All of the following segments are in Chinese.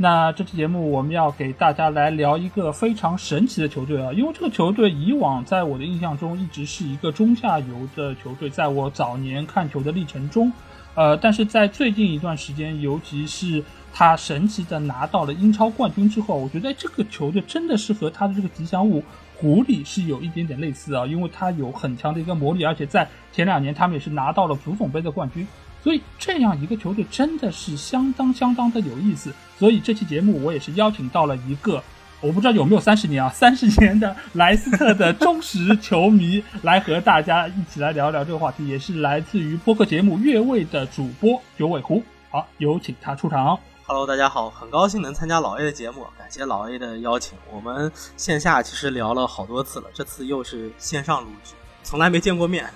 那这期节目我们要给大家来聊一个非常神奇的球队啊，因为这个球队以往在我的印象中一直是一个中下游的球队，在我早年看球的历程中，呃，但是在最近一段时间，尤其是他神奇的拿到了英超冠军之后，我觉得这个球队真的是和他的这个吉祥物狐狸是有一点点类似啊，因为他有很强的一个魔力，而且在前两年他们也是拿到了足总杯的冠军。所以这样一个球队真的是相当相当的有意思。所以这期节目我也是邀请到了一个，我不知道有没有三十年啊，三十年的莱斯特的忠实球迷 来和大家一起来聊聊这个话题，也是来自于播客节目《越位》的主播九尾狐。好，有请他出场。Hello，大家好，很高兴能参加老 A 的节目，感谢老 A 的邀请。我们线下其实聊了好多次了，这次又是线上录制，从来没见过面。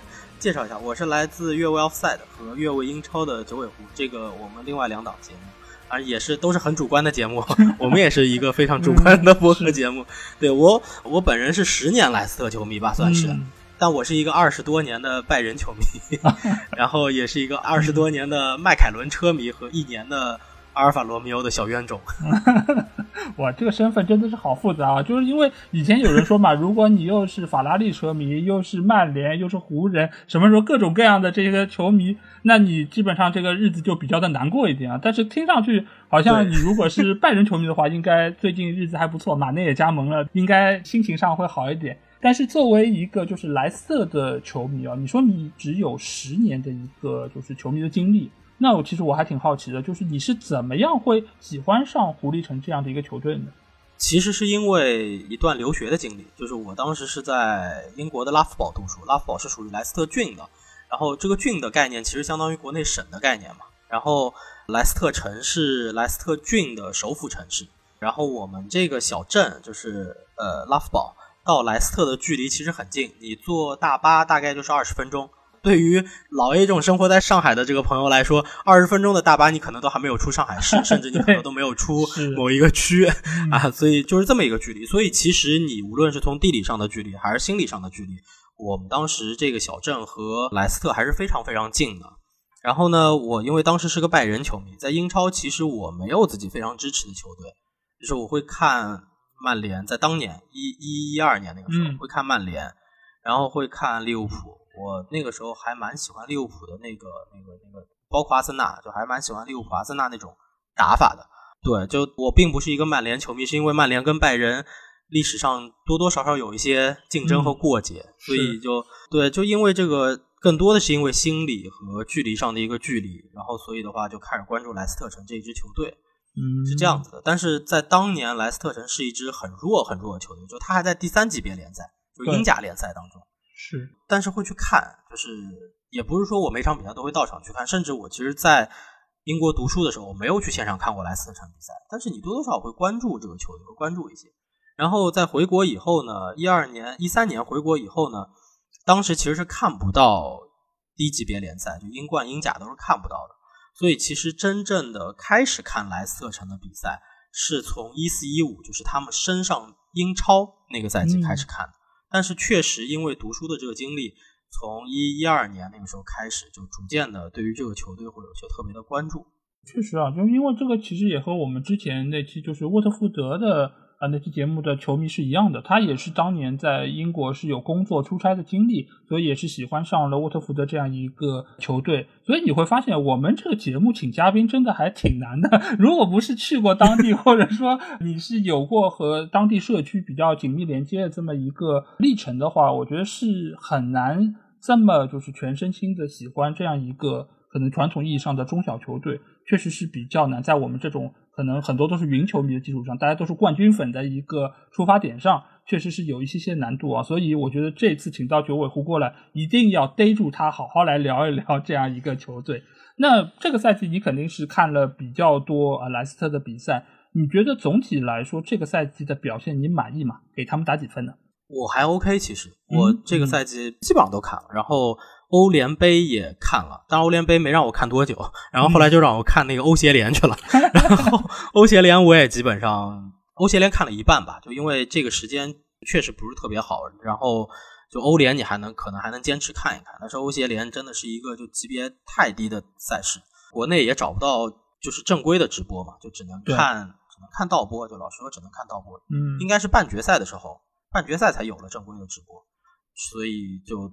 介绍一下，我是来自越位 Offside 和越位英超的九尾狐，这个我们另外两档节目，啊也是都是很主观的节目，我们也是一个非常主观的播客节目。对我，我本人是十年莱斯特球迷吧，算是，但我是一个二十多年的拜仁球迷，然后也是一个二十多年的迈凯伦车迷和一年的。阿尔法罗密欧的小冤种，哇，这个身份真的是好复杂啊！就是因为以前有人说嘛，如果你又是法拉利车迷，又是曼联，又是湖人，什么时候各种各样的这些球迷，那你基本上这个日子就比较的难过一点啊。但是听上去好像你如果是拜仁球迷的话，应该最近日子还不错，马内也加盟了，应该心情上会好一点。但是作为一个就是莱斯特的球迷啊，你说你只有十年的一个就是球迷的经历。那我其实我还挺好奇的，就是你是怎么样会喜欢上狐狸城这样的一个球队呢？其实是因为一段留学的经历，就是我当时是在英国的拉夫堡读书，拉夫堡是属于莱斯特郡的，然后这个郡的概念其实相当于国内省的概念嘛。然后莱斯特城是莱斯特郡的首府城市，然后我们这个小镇就是呃拉夫堡到莱斯特的距离其实很近，你坐大巴大概就是二十分钟。对于老 A 这种生活在上海的这个朋友来说，二十分钟的大巴你可能都还没有出上海市，甚至你可能都没有出某一个区啊，所以就是这么一个距离。所以其实你无论是从地理上的距离，还是心理上的距离，我们当时这个小镇和莱斯特还是非常非常近的。然后呢，我因为当时是个拜仁球迷，在英超其实我没有自己非常支持的球队，就是我会看曼联，在当年一一一二年那个时候会看曼联，然后会看利物浦。我那个时候还蛮喜欢利物浦的那个、那个、那个，包括阿森纳，就还蛮喜欢利物浦、阿森纳那种打法的。对，就我并不是一个曼联球迷，是因为曼联跟拜仁历史上多多少少有一些竞争和过节，所以就对，就因为这个，更多的是因为心理和距离上的一个距离，然后所以的话就开始关注莱斯特城这一支球队，嗯，是这样子的。但是在当年，莱斯特城是一支很弱很弱的球队，就他还在第三级别联赛，就英甲联赛当中。是，但是会去看，就是也不是说我每场比赛都会到场去看，甚至我其实，在英国读书的时候，我没有去现场看过莱斯特城比赛。但是你多多少少会关注这个球队，会关注一些。然后在回国以后呢，一二年、一三年回国以后呢，当时其实是看不到低级别联赛，就英冠、英甲都是看不到的。所以其实真正的开始看莱斯特城的比赛，是从一四一五，就是他们升上英超那个赛季开始看的。但是确实，因为读书的这个经历，从一一二年那个时候开始，就逐渐的对于这个球队会有些特别的关注。确实啊，就因为这个，其实也和我们之前那期就是沃特福德的。啊，那期节目的球迷是一样的，他也是当年在英国是有工作出差的经历，所以也是喜欢上了沃特福德这样一个球队。所以你会发现，我们这个节目请嘉宾真的还挺难的。如果不是去过当地，或者说你是有过和当地社区比较紧密连接的这么一个历程的话，我觉得是很难这么就是全身心的喜欢这样一个可能传统意义上的中小球队，确实是比较难。在我们这种。可能很多都是云球迷的基础上，大家都是冠军粉的一个出发点上，确实是有一些些难度啊。所以我觉得这次请到九尾狐过来，一定要逮住他，好好来聊一聊这样一个球队。那这个赛季你肯定是看了比较多啊莱斯特的比赛，你觉得总体来说这个赛季的表现你满意吗？给他们打几分呢？我还 OK，其实我这个赛季基本上都看了，然后欧联杯也看了，当然欧联杯没让我看多久，然后后来就让我看那个欧协联去了，然后欧协联我也基本上欧协联看了一半吧，就因为这个时间确实不是特别好，然后就欧联你还能可能还能坚持看一看，但是欧协联真的是一个就级别太低的赛事，国内也找不到就是正规的直播嘛，就只能看只能看倒播，就老实说只能看倒播，嗯，应该是半决赛的时候。半决赛才有了正规的直播，所以就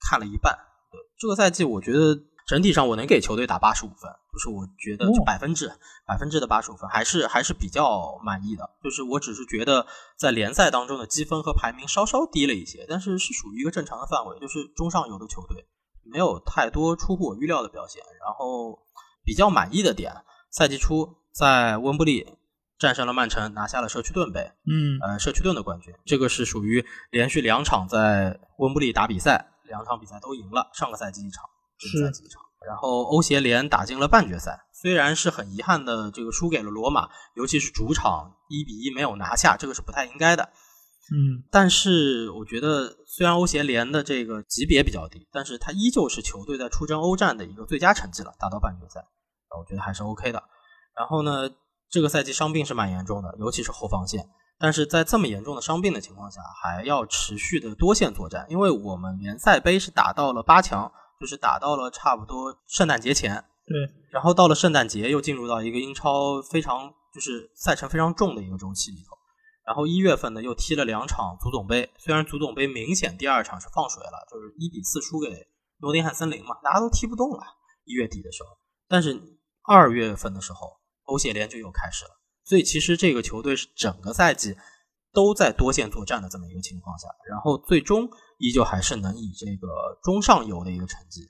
看了一半。对这个赛季，我觉得整体上我能给球队打八十五分，就是我觉得就百分之百分之的八十五分，还是还是比较满意的。就是我只是觉得在联赛当中的积分和排名稍稍低了一些，但是是属于一个正常的范围，就是中上游的球队，没有太多出乎我预料的表现。然后比较满意的点，赛季初在温布利。战胜了曼城，拿下了社区盾杯。嗯，呃，社区盾的冠军，这个是属于连续两场在温布利打比赛，两场比赛都赢了。上个赛季一场，这个赛季一场。然后欧协联打进了半决赛，虽然是很遗憾的，这个输给了罗马，尤其是主场一比一没有拿下，这个是不太应该的。嗯，但是我觉得，虽然欧协联的这个级别比较低，但是它依旧是球队在出征欧战的一个最佳成绩了，打到半决赛，我觉得还是 OK 的。然后呢？这个赛季伤病是蛮严重的，尤其是后防线。但是在这么严重的伤病的情况下，还要持续的多线作战，因为我们联赛杯是打到了八强，就是打到了差不多圣诞节前。对，然后到了圣诞节又进入到一个英超非常就是赛程非常重的一个周期里头。然后一月份呢又踢了两场足总杯，虽然足总杯明显第二场是放水了，就是一比四输给诺丁汉森林嘛，大家都踢不动了。一月底的时候，但是二月份的时候。欧协联就又开始了，所以其实这个球队是整个赛季都在多线作战的这么一个情况下，然后最终依旧还是能以这个中上游的一个成绩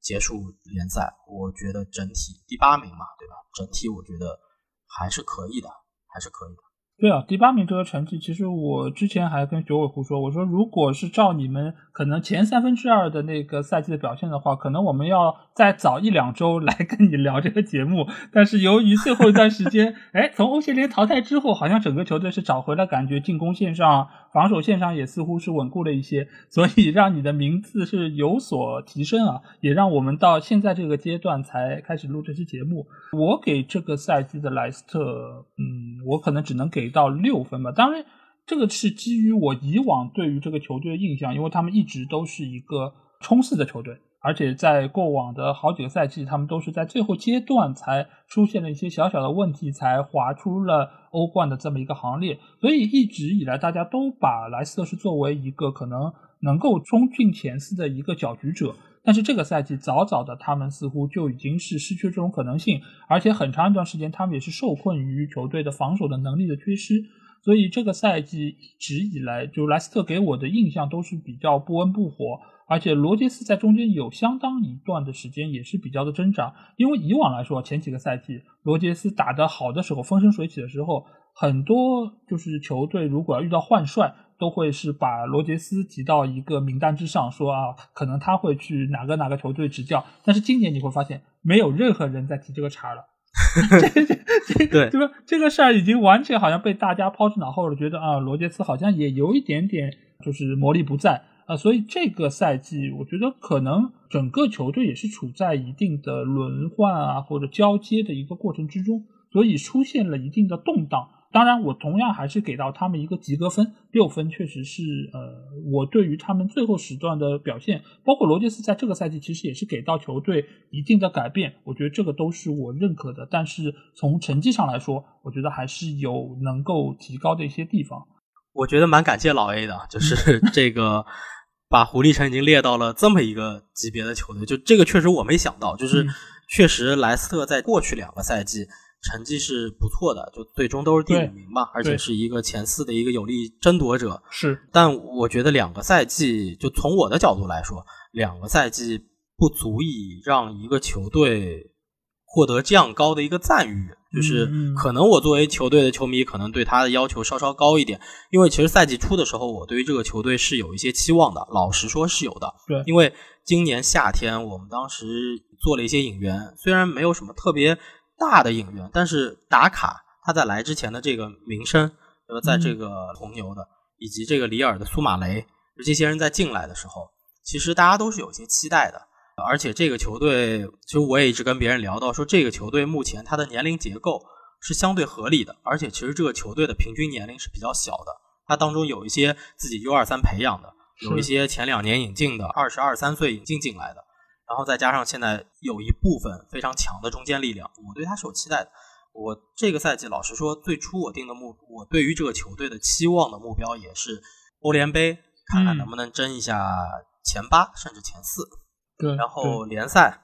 结束联赛。我觉得整体第八名嘛，对吧？整体我觉得还是可以的，还是可以的。对啊，第八名这个成绩，其实我之前还跟九尾狐说，我说如果是照你们可能前三分之二的那个赛季的表现的话，可能我们要再早一两周来跟你聊这个节目。但是由于最后一段时间，哎，从欧协联淘汰之后，好像整个球队是找回了感觉，进攻线上、防守线上也似乎是稳固了一些，所以让你的名字是有所提升啊，也让我们到现在这个阶段才开始录这期节目。我给这个赛季的莱斯特，嗯，我可能只能给。到六分吧，当然，这个是基于我以往对于这个球队的印象，因为他们一直都是一个冲刺的球队，而且在过往的好几个赛季，他们都是在最后阶段才出现了一些小小的问题，才滑出了欧冠的这么一个行列。所以一直以来，大家都把莱斯特是作为一个可能能够冲进前四的一个搅局者。但是这个赛季早早的，他们似乎就已经是失去这种可能性，而且很长一段时间，他们也是受困于球队的防守的能力的缺失。所以这个赛季一直以来，就莱斯特给我的印象都是比较不温不火，而且罗杰斯在中间有相当一段的时间也是比较的挣扎。因为以往来说，前几个赛季罗杰斯打得好的时候，风生水起的时候，很多就是球队如果要遇到换帅。都会是把罗杰斯提到一个名单之上，说啊，可能他会去哪个哪个球队执教。但是今年你会发现，没有任何人在提这个茬了。对对吧？这个事儿已经完全好像被大家抛之脑后了，觉得啊，罗杰斯好像也有一点点就是魔力不在啊。所以这个赛季，我觉得可能整个球队也是处在一定的轮换啊或者交接的一个过程之中，所以出现了一定的动荡。当然，我同样还是给到他们一个及格分，六分确实是呃，我对于他们最后时段的表现，包括罗杰斯在这个赛季其实也是给到球队一定的改变，我觉得这个都是我认可的。但是从成绩上来说，我觉得还是有能够提高的一些地方。我觉得蛮感谢老 A 的，就是 这个把狐狸城已经列到了这么一个级别的球队，就这个确实我没想到，就是确实莱斯特在过去两个赛季。成绩是不错的，就最终都是第五名嘛，而且是一个前四的一个有力争夺者。是，但我觉得两个赛季，就从我的角度来说，两个赛季不足以让一个球队获得这样高的一个赞誉。就是可能我作为球队的球迷，可能对他的要求稍稍高一点，因为其实赛季初的时候，我对于这个球队是有一些期望的。老实说，是有的。对，因为今年夏天我们当时做了一些引援，虽然没有什么特别。大的影院，但是打卡他在来之前的这个名声，呃，在这个红牛的以及这个里尔的苏马雷，这些人在进来的时候，其实大家都是有些期待的。而且这个球队，其实我也一直跟别人聊到说，这个球队目前它的年龄结构是相对合理的，而且其实这个球队的平均年龄是比较小的。它当中有一些自己 U 二三培养的，有一些前两年引进的，二十二三岁引进进来的，然后再加上现在有一部分非常强的中坚力量，我对他是有期待的。我这个赛季老实说，最初我定的目，我对于这个球队的期望的目标也是欧联杯，看看能不能争一下前八甚至前四。对，然后联赛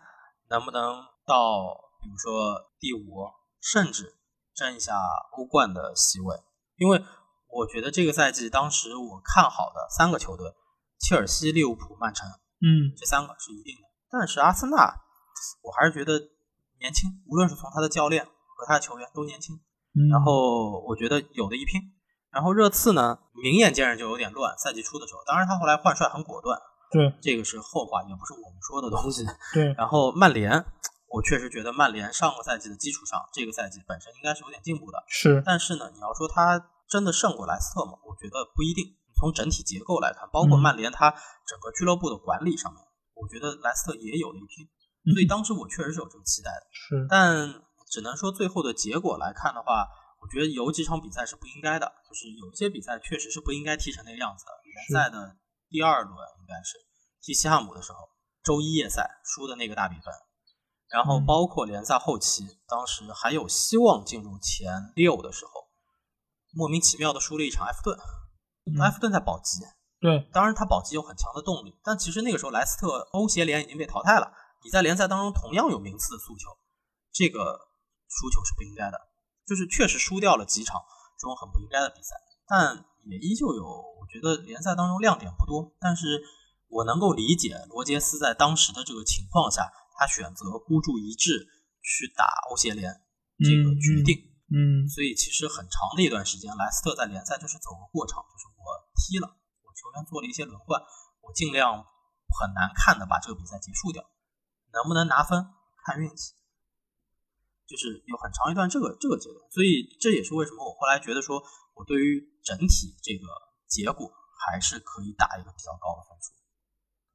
能不能到，比如说第五，甚至争一下欧冠的席位？因为我觉得这个赛季当时我看好的三个球队，切尔西、利物浦、曼城，嗯，这三个是一定的。但是阿森纳，我还是觉得年轻，无论是从他的教练和他的球员都年轻。然后我觉得有的一拼。然后热刺呢，明眼见着就有点乱，赛季初的时候，当然他后来换帅很果断。对，这个是后话，也不是我们说的东西。对，然后曼联，我确实觉得曼联上个赛季的基础上，这个赛季本身应该是有点进步的。是，但是呢，你要说他真的胜过莱斯特吗？我觉得不一定。从整体结构来看，包括曼联他整个俱乐部的管理上面，我觉得莱斯特也有了一拼。所以当时我确实是有这个期待的。是，但只能说最后的结果来看的话，我觉得有几场比赛是不应该的，就是有一些比赛确实是不应该踢成那个样子的。联赛的第二轮应该是踢西汉姆的时候，周一夜赛输的那个大比分，然后包括联赛后期，当时还有希望进入前六的时候，莫名其妙的输了一场埃弗顿。埃弗顿在保级，对，当然他保级有很强的动力，但其实那个时候莱斯特欧协联已经被淘汰了，你在联赛当中同样有名次的诉求，这个输球是不应该的，就是确实输掉了几场这种很不应该的比赛，但也依旧有，我觉得联赛当中亮点不多，但是我能够理解罗杰斯在当时的这个情况下，他选择孤注一掷去打欧协联这个决定，嗯，所以其实很长的一段时间，莱斯特在联赛就是走个过场，就是我踢了，我球员做了一些轮换，我尽量很难看的把这个比赛结束掉，能不能拿分看运气，就是有很长一段这个这个阶段，所以这也是为什么我后来觉得说我对于整体这个结果还是可以打一个比较高的分数。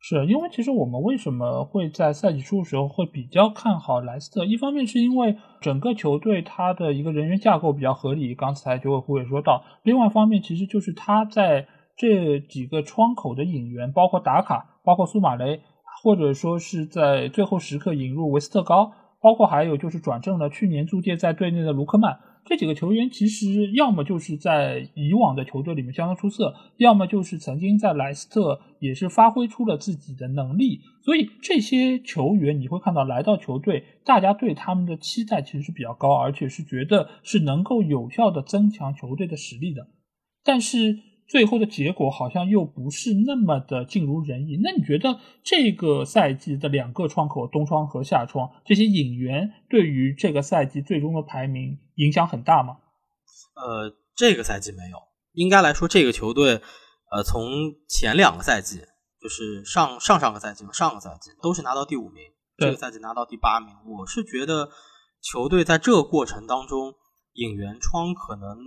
是因为其实我们为什么会在赛季初的时候会比较看好莱斯特？一方面是因为整个球队它的一个人员架构比较合理，刚才九尾狐也说到；另外一方面，其实就是他在这几个窗口的引援，包括达卡，包括苏马雷，或者说是在最后时刻引入维斯特高，包括还有就是转正了去年租借在队内的卢克曼。这几个球员其实要么就是在以往的球队里面相当出色，要么就是曾经在莱斯特也是发挥出了自己的能力。所以这些球员你会看到来到球队，大家对他们的期待其实是比较高，而且是觉得是能够有效的增强球队的实力的。但是最后的结果好像又不是那么的尽如人意。那你觉得这个赛季的两个窗口，冬窗和夏窗，这些引援对于这个赛季最终的排名影响很大吗？呃，这个赛季没有，应该来说这个球队，呃，从前两个赛季，就是上上上个赛季和上个赛季都是拿到第五名，这个赛季拿到第八名。我是觉得球队在这个过程当中引援窗可能。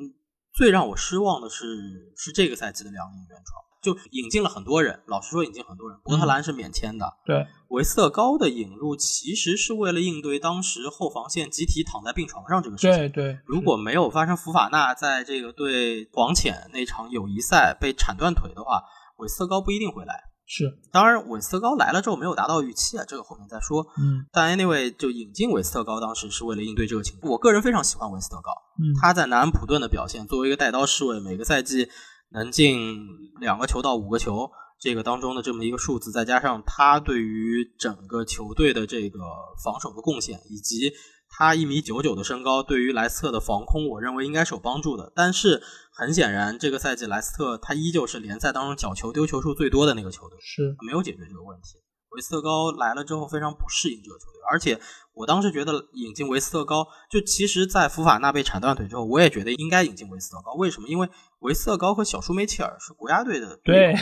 最让我失望的是，是这个赛季的两个引援窗，就引进了很多人。老实说，引进很多人。伯特兰是免签的，对。维斯特高的引入其实是为了应对当时后防线集体躺在病床上这个事情。对对。如果没有发生福法纳在这个对广潜那场友谊赛被铲断腿的话，韦斯特高不一定会来。是，当然，韦斯特高来了之后没有达到预期啊，这个后面再说。嗯，但 anyway 就引进韦斯特高，当时是为了应对这个情况。我个人非常喜欢韦斯特高，嗯，他在南安普顿的表现，作为一个带刀侍卫，每个赛季能进两个球到五个球，这个当中的这么一个数字，再加上他对于整个球队的这个防守的贡献，以及。他一米九九的身高，对于莱斯特的防空，我认为应该是有帮助的。但是很显然，这个赛季莱斯特他依旧是联赛当中角球丢球数最多的那个球队，是没有解决这个问题。维斯特高来了之后非常不适应这个球队，而且我当时觉得引进维斯特高，就其实，在福法纳被铲断腿之后，我也觉得应该引进维斯特高。为什么？因为维斯特高和小舒梅切尔是国家队的队友，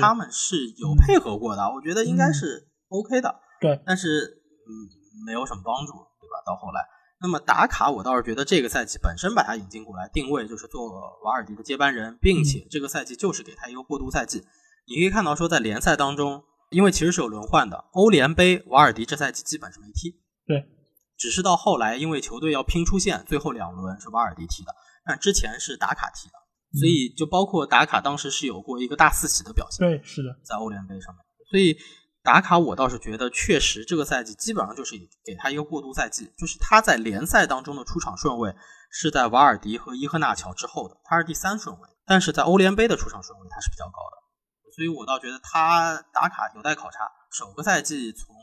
他们是有配合过的，我觉得应该是 OK 的。对，但是嗯，没有什么帮助。到后来，那么达卡，我倒是觉得这个赛季本身把他引进过来，定位就是做瓦尔迪的接班人，并且这个赛季就是给他一个过渡赛季。你可以看到说，在联赛当中，因为其实是有轮换的，欧联杯瓦尔迪这赛季基本是没踢，对，只是到后来因为球队要拼出线，最后两轮是瓦尔迪踢的，但之前是达卡踢的，所以就包括打卡当时是有过一个大四喜的表现，对，是的，在欧联杯上面，所以。达卡，我倒是觉得确实这个赛季基本上就是给他一个过渡赛季，就是他在联赛当中的出场顺位是在瓦尔迪和伊赫纳乔之后的，他是第三顺位，但是在欧联杯的出场顺位他是比较高的，所以我倒觉得他打卡有待考察。首个赛季从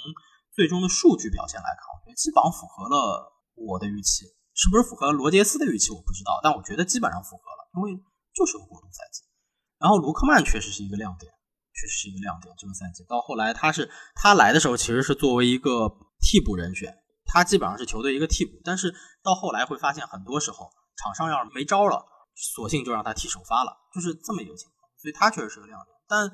最终的数据表现来看，我觉得基本上符合了我的预期，是不是符合罗杰斯的预期我不知道，但我觉得基本上符合了，因为就是个过渡赛季。然后卢克曼确实是一个亮点。确实是一个亮点。这个赛季到后来，他是他来的时候其实是作为一个替补人选，他基本上是球队一个替补。但是到后来会发现，很多时候场上要是没招了，索性就让他踢首发了，就是这么一个情况。所以他确实是个亮点。但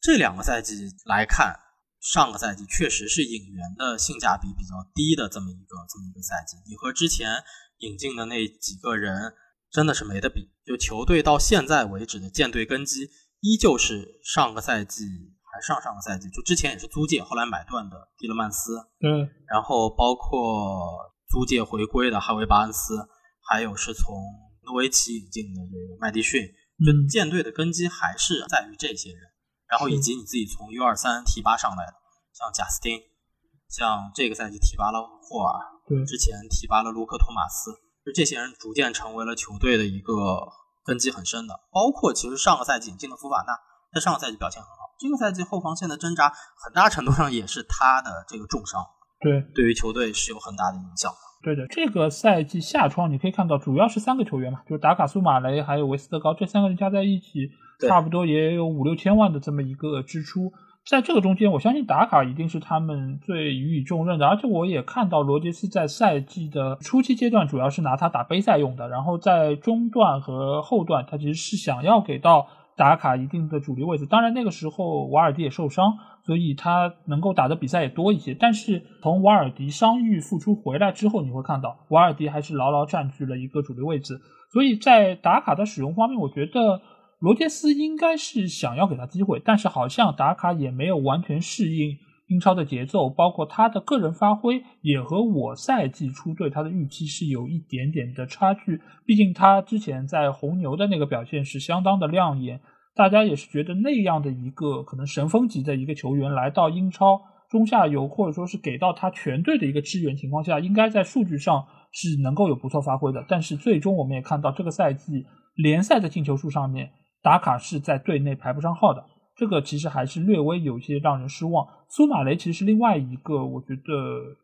这两个赛季来看，上个赛季确实是引援的性价比比较低的这么一个这么一个赛季。你和之前引进的那几个人真的是没得比。就球队到现在为止的建队根基。依旧是上个赛季还是上上个赛季，就之前也是租借，后来买断的蒂勒曼斯，嗯，然后包括租借回归的哈维巴恩斯，还有是从诺维奇引进的这个麦迪逊，就舰队的根基还是在于这些人，然后以及你自己从 U 二三提拔上来的，像贾斯汀，像这个赛季提拔了霍尔，对，之前提拔了卢克托马斯，就这些人逐渐成为了球队的一个。根基很深的，包括其实上个赛季引进的福法纳，在上个赛季表现很好。这个赛季后防线的挣扎，很大程度上也是他的这个重伤，对，对于球队是有很大的影响。对的，这个赛季夏窗你可以看到，主要是三个球员嘛，就是达卡、苏马雷还有维斯特高，这三个人加在一起，差不多也有五六千万的这么一个支出。在这个中间，我相信打卡一定是他们最予以重任的，而且我也看到罗杰斯在赛季的初期阶段主要是拿他打杯赛用的，然后在中段和后段，他其实是想要给到打卡一定的主力位置。当然那个时候瓦尔迪也受伤，所以他能够打的比赛也多一些。但是从瓦尔迪伤愈复出回来之后，你会看到瓦尔迪还是牢牢占据了一个主力位置。所以在打卡的使用方面，我觉得。罗杰斯应该是想要给他机会，但是好像达卡也没有完全适应英超的节奏，包括他的个人发挥也和我赛季初对他的预期是有一点点的差距。毕竟他之前在红牛的那个表现是相当的亮眼，大家也是觉得那样的一个可能神锋级的一个球员来到英超中下游，或者说是给到他全队的一个支援情况下，应该在数据上是能够有不错发挥的。但是最终我们也看到这个赛季联赛的进球数上面。打卡是在队内排不上号的，这个其实还是略微有些让人失望。苏马雷其实是另外一个，我觉得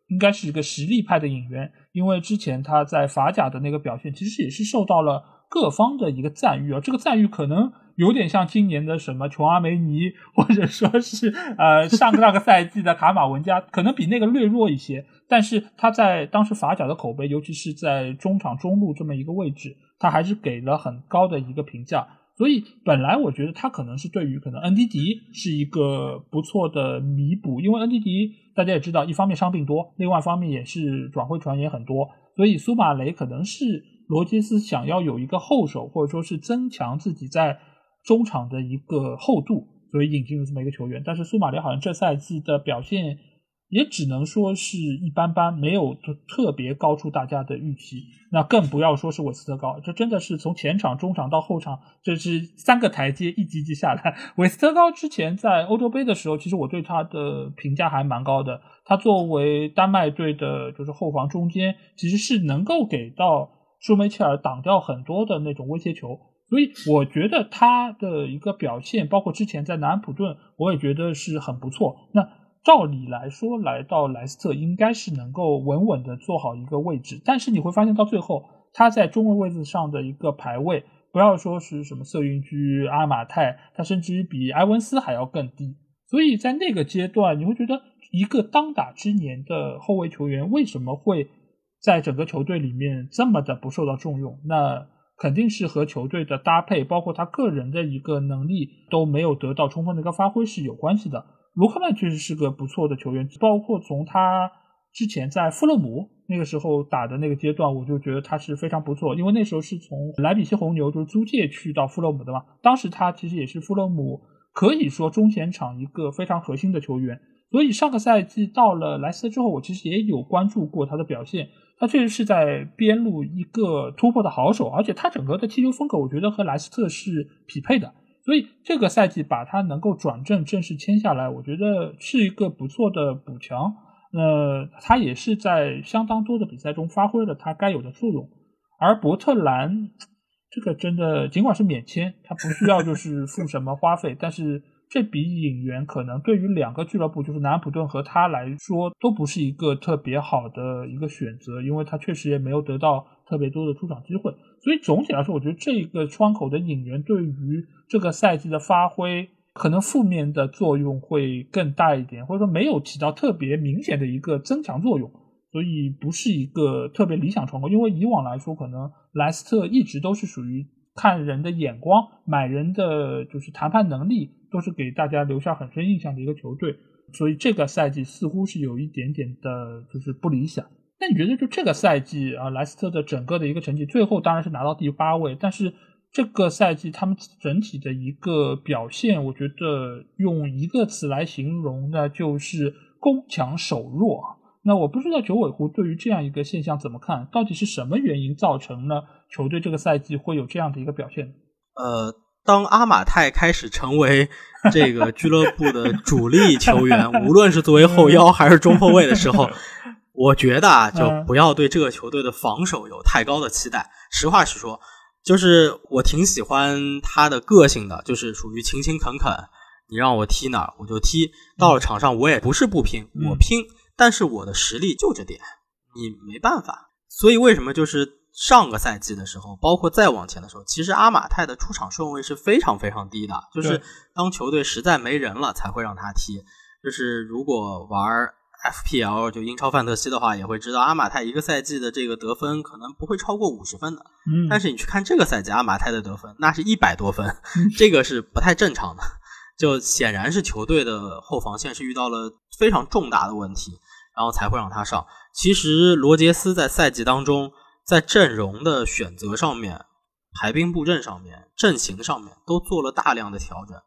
应该是一个实力派的引援，因为之前他在法甲的那个表现，其实也是受到了各方的一个赞誉啊。这个赞誉可能有点像今年的什么琼阿梅尼，或者说是呃上个那个赛季的卡马文加，可能比那个略弱一些。但是他在当时法甲的口碑，尤其是在中场中路这么一个位置，他还是给了很高的一个评价。所以本来我觉得他可能是对于可能恩迪迪是一个不错的弥补，因为恩迪迪大家也知道，一方面伤病多，另外一方面也是转会传也很多，所以苏马雷可能是罗杰斯想要有一个后手，或者说是增强自己在中场的一个厚度，所以引进了这么一个球员。但是苏马雷好像这赛季的表现。也只能说是一般般，没有特别高出大家的预期。那更不要说是韦斯特高，这真的是从前场、中场到后场，这是三个台阶一级级下来。韦斯特高之前在欧洲杯的时候，其实我对他的评价还蛮高的。他作为丹麦队的，就是后防中间，其实是能够给到舒梅切尔挡掉很多的那种威胁球。所以我觉得他的一个表现，包括之前在南安普顿，我也觉得是很不错。那。照理来说，来到莱斯特应该是能够稳稳的做好一个位置，但是你会发现到最后，他在中卫位置上的一个排位，不要说是什么瑟云居、阿马泰，他甚至于比埃文斯还要更低。所以在那个阶段，你会觉得一个当打之年的后卫球员为什么会在整个球队里面这么的不受到重用？那肯定是和球队的搭配，包括他个人的一个能力都没有得到充分的一个发挥是有关系的。卢克曼确实是个不错的球员，包括从他之前在富勒姆那个时候打的那个阶段，我就觉得他是非常不错，因为那时候是从莱比锡红牛就是租借去到富勒姆的嘛。当时他其实也是富勒姆可以说中前场一个非常核心的球员。所以上个赛季到了莱斯特之后，我其实也有关注过他的表现。他确实是在边路一个突破的好手，而且他整个的踢球风格，我觉得和莱斯特是匹配的。所以这个赛季把他能够转正正式签下来，我觉得是一个不错的补强。呃，他也是在相当多的比赛中发挥了他该有的作用。而伯特兰这个真的尽管是免签，他不需要就是付什么花费，但是。这笔引援可能对于两个俱乐部，就是南安普顿和他来说，都不是一个特别好的一个选择，因为他确实也没有得到特别多的出场机会。所以总体来说，我觉得这个窗口的引援对于这个赛季的发挥，可能负面的作用会更大一点，或者说没有起到特别明显的一个增强作用，所以不是一个特别理想窗口。因为以往来说，可能莱斯特一直都是属于看人的眼光、买人的就是谈判能力。都是给大家留下很深印象的一个球队，所以这个赛季似乎是有一点点的，就是不理想。那你觉得就这个赛季啊，莱斯特的整个的一个成绩，最后当然是拿到第八位，但是这个赛季他们整体的一个表现，我觉得用一个词来形容，那就是攻强守弱。那我不知道九尾狐对于这样一个现象怎么看？到底是什么原因造成了球队这个赛季会有这样的一个表现？呃。当阿马泰开始成为这个俱乐部的主力球员，无论是作为后腰还是中后卫的时候，我觉得啊，就不要对这个球队的防守有太高的期待。实话实说，就是我挺喜欢他的个性的，就是属于勤勤恳恳。你让我踢哪儿我就踢，到了场上我也不是不拼，我拼，但是我的实力就这点，你没办法。所以为什么就是？上个赛季的时候，包括再往前的时候，其实阿马泰的出场顺位是非常非常低的，就是当球队实在没人了才会让他踢。就是如果玩 FPL 就英超范特西的话，也会知道阿马泰一个赛季的这个得分可能不会超过五十分的。嗯，但是你去看这个赛季阿马泰的得分，那是一百多分，这个是不太正常的。就显然是球队的后防线是遇到了非常重大的问题，然后才会让他上。其实罗杰斯在赛季当中。在阵容的选择上面、排兵布阵上面、阵型上面都做了大量的调整。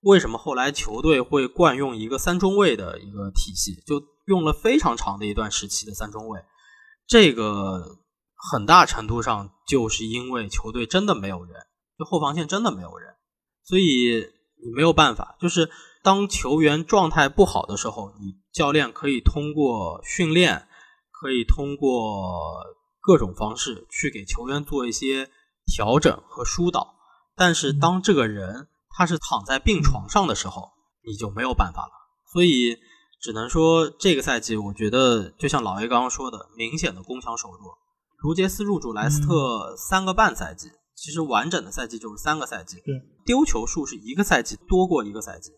为什么后来球队会惯用一个三中卫的一个体系？就用了非常长的一段时期的三中卫。这个很大程度上就是因为球队真的没有人，就后防线真的没有人，所以你没有办法。就是当球员状态不好的时候，你教练可以通过训练，可以通过。各种方式去给球员做一些调整和疏导，但是当这个人他是躺在病床上的时候，你就没有办法了。所以只能说这个赛季，我觉得就像老 A 刚刚说的，明显的攻强守弱。卢杰斯入主莱斯特三个半赛季，其实完整的赛季就是三个赛季。对，丢球数是一个赛季多过一个赛季，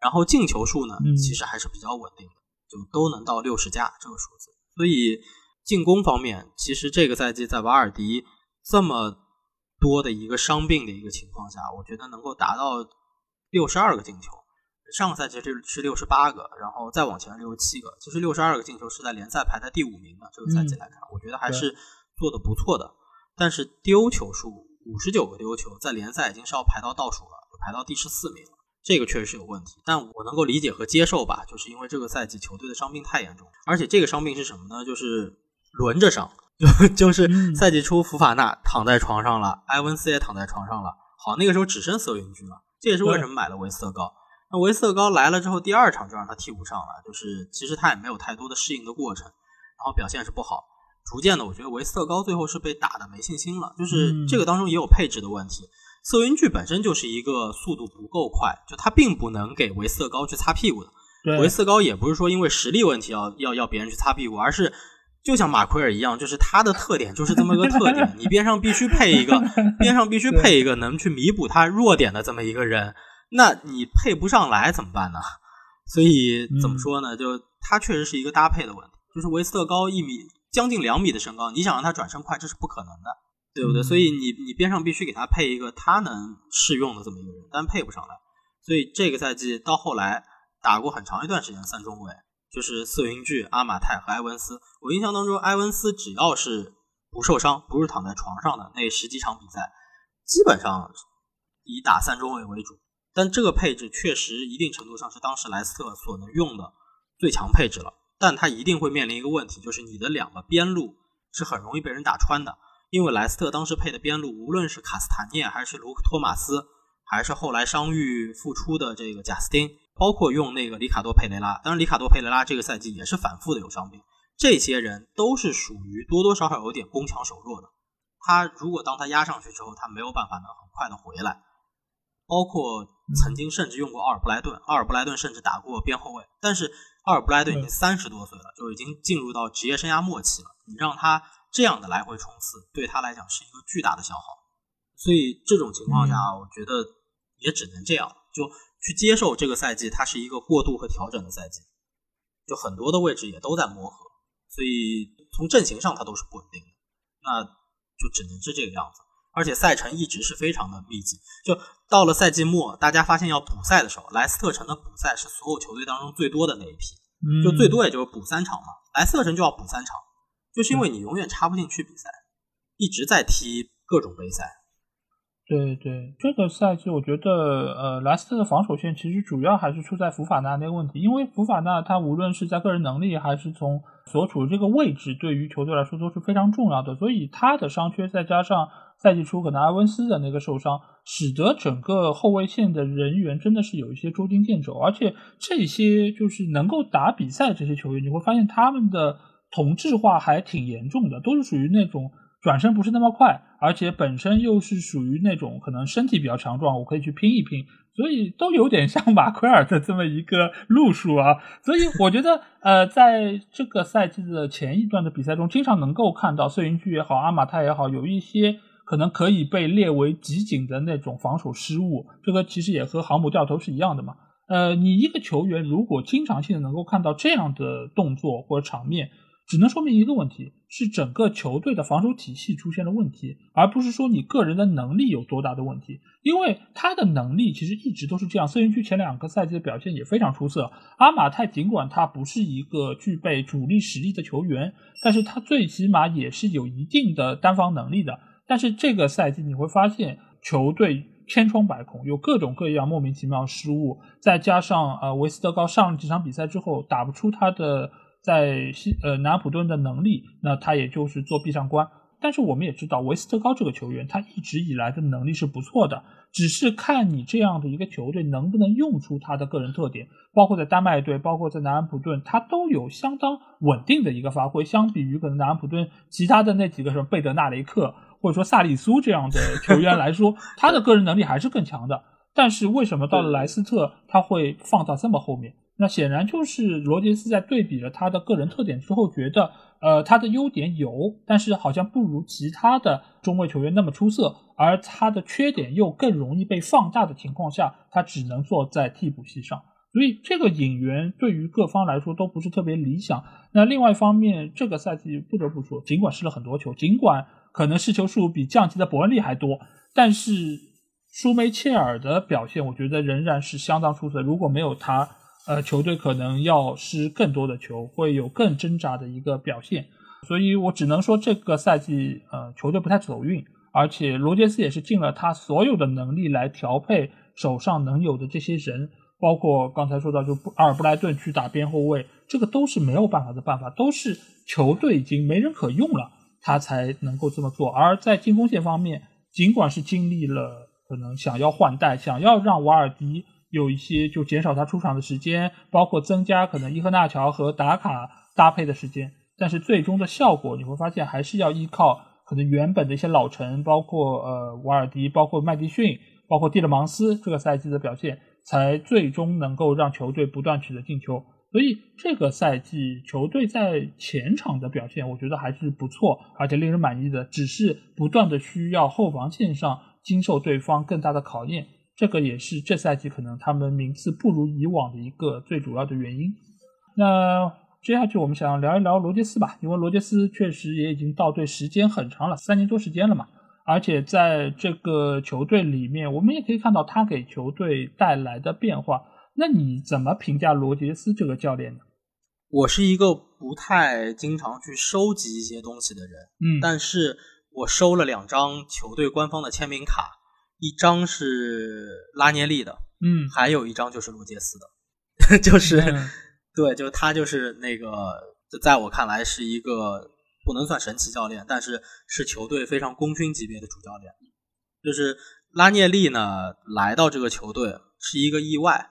然后进球数呢，其实还是比较稳定的，就都能到六十加这个数字。所以。进攻方面，其实这个赛季在瓦尔迪这么多的一个伤病的一个情况下，我觉得能够达到六十二个进球。上个赛季这是六十八个，然后再往前六十七个，其实六十二个进球是在联赛排在第五名的。这个赛季来看，我觉得还是做的不错的。但是丢球数五十九个丢球，在联赛已经是要排到倒数了，排到第十四名了。这个确实是有问题，但我能够理解和接受吧，就是因为这个赛季球队的伤病太严重，而且这个伤病是什么呢？就是。轮着上，就 就是赛季初，福法纳躺在床上了，埃文斯也躺在床上了。好，那个时候只剩瑟云居了，这也是为什么买了维斯特高。那维斯特高来了之后，第二场就让他替补上了，就是其实他也没有太多的适应的过程，然后表现是不好。逐渐的，我觉得维斯特高最后是被打的没信心了，就是这个当中也有配置的问题。瑟云居本身就是一个速度不够快，就他并不能给维斯特高去擦屁股的。维斯特高也不是说因为实力问题要要要别人去擦屁股，而是。就像马奎尔一样，就是他的特点就是这么个特点。你边上必须配一个，边上必须配一个能去弥补他弱点的这么一个人。那你配不上来怎么办呢？所以怎么说呢？就他确实是一个搭配的问题。就是维斯特高一米将近两米的身高，你想让他转身快，这是不可能的，对不对？所以你你边上必须给他配一个他能适用的这么一个人，但配不上来。所以这个赛季到后来打过很长一段时间三中卫。就是瑟云巨、阿马泰和埃文斯。我印象当中，埃文斯只要是不受伤，不是躺在床上的那十几场比赛，基本上以打三中卫为主。但这个配置确实一定程度上是当时莱斯特所能用的最强配置了。但他一定会面临一个问题，就是你的两个边路是很容易被人打穿的。因为莱斯特当时配的边路，无论是卡斯塔涅还是卢克托马斯，还是后来伤愈复出的这个贾斯汀，包括用那个里卡多佩雷拉，当然里卡多佩雷拉这个赛季也是反复的有伤病，这些人都是属于多多少少有点攻强守弱的。他如果当他压上去之后，他没有办法能很快的回来。包括曾经甚至用过奥尔布莱顿，奥尔布莱顿甚至打过边后卫，但是奥尔布莱顿已经三十多岁了，就已经进入到职业生涯末期了。你让他这样的来回冲刺，对他来讲是一个巨大的消耗。所以这种情况下，我觉得也只能这样，就去接受这个赛季它是一个过渡和调整的赛季，就很多的位置也都在磨合，所以从阵型上它都是不稳定的，那就只能是这个样子。而且赛程一直是非常的密集，就到了赛季末，大家发现要补赛的时候，莱斯特城的补赛是所有球队当中最多的那一批，就最多也就是补三场嘛。莱斯特城就要补三场，就是因为你永远插不进去比赛，一直在踢各种杯赛。对对，这个赛季我觉得，呃，莱斯特的防守线其实主要还是出在福法纳那个问题，因为福法纳他无论是在个人能力还是从所处的这个位置，对于球队来说都是非常重要的，所以他的伤缺再加上。赛季初可能埃文斯的那个受伤，使得整个后卫线的人员真的是有一些捉襟见肘，而且这些就是能够打比赛这些球员，你会发现他们的同质化还挺严重的，都是属于那种转身不是那么快，而且本身又是属于那种可能身体比较强壮，我可以去拼一拼，所以都有点像马奎尔的这么一个路数啊。所以我觉得，呃，在这个赛季的前一段的比赛中，经常能够看到碎云居也好，阿马泰也好，有一些。可能可以被列为集锦的那种防守失误，这个其实也和航母掉头是一样的嘛。呃，你一个球员如果经常性的能够看到这样的动作或者场面，只能说明一个问题，是整个球队的防守体系出现了问题，而不是说你个人的能力有多大的问题。因为他的能力其实一直都是这样，孙云区前两个赛季的表现也非常出色。阿马泰尽管他不是一个具备主力实力的球员，但是他最起码也是有一定的单防能力的。但是这个赛季你会发现球队千疮百孔，有各种各样莫名其妙失误，再加上呃维斯特高上几场比赛之后打不出他的在西呃南安普顿的能力，那他也就是做壁上观。但是我们也知道维斯特高这个球员他一直以来的能力是不错的，只是看你这样的一个球队能不能用出他的个人特点，包括在丹麦队，包括在南安普顿，他都有相当稳定的一个发挥。相比于可能南安普顿其他的那几个什么贝德纳雷克。或者说萨里苏这样的球员来说，他的个人能力还是更强的。但是为什么到了莱斯特他会放到这么后面？那显然就是罗杰斯在对比了他的个人特点之后，觉得呃他的优点有，但是好像不如其他的中卫球员那么出色，而他的缺点又更容易被放大的情况下，他只能坐在替补席上。所以这个引援对于各方来说都不是特别理想。那另外一方面，这个赛季不得不说，尽管失了很多球，尽管。可能失球数比降级的伯恩利还多，但是舒梅切尔的表现，我觉得仍然是相当出色。如果没有他，呃，球队可能要失更多的球，会有更挣扎的一个表现。所以我只能说，这个赛季，呃，球队不太走运，而且罗杰斯也是尽了他所有的能力来调配手上能有的这些人，包括刚才说到就阿尔布莱顿去打边后卫，这个都是没有办法的办法，都是球队已经没人可用了。他才能够这么做，而在进攻线方面，尽管是经历了可能想要换代，想要让瓦尔迪有一些就减少他出场的时间，包括增加可能伊赫纳乔和达卡搭配的时间，但是最终的效果你会发现还是要依靠可能原本的一些老臣，包括呃瓦尔迪，包括麦迪逊，包括蒂勒芒斯这个赛季的表现，才最终能够让球队不断取得进球。所以这个赛季球队在前场的表现，我觉得还是不错，而且令人满意的。只是不断的需要后防线上经受对方更大的考验，这个也是这赛季可能他们名次不如以往的一个最主要的原因。那接下去我们想聊一聊罗杰斯吧，因为罗杰斯确实也已经到队时间很长了，三年多时间了嘛。而且在这个球队里面，我们也可以看到他给球队带来的变化。那你怎么评价罗杰斯这个教练呢？我是一个不太经常去收集一些东西的人，嗯，但是我收了两张球队官方的签名卡，一张是拉涅利的，嗯，还有一张就是罗杰斯的，就是、嗯 对，就是他就是那个，在我看来是一个不能算神奇教练，但是是球队非常功勋级别的主教练。就是拉涅利呢来到这个球队是一个意外，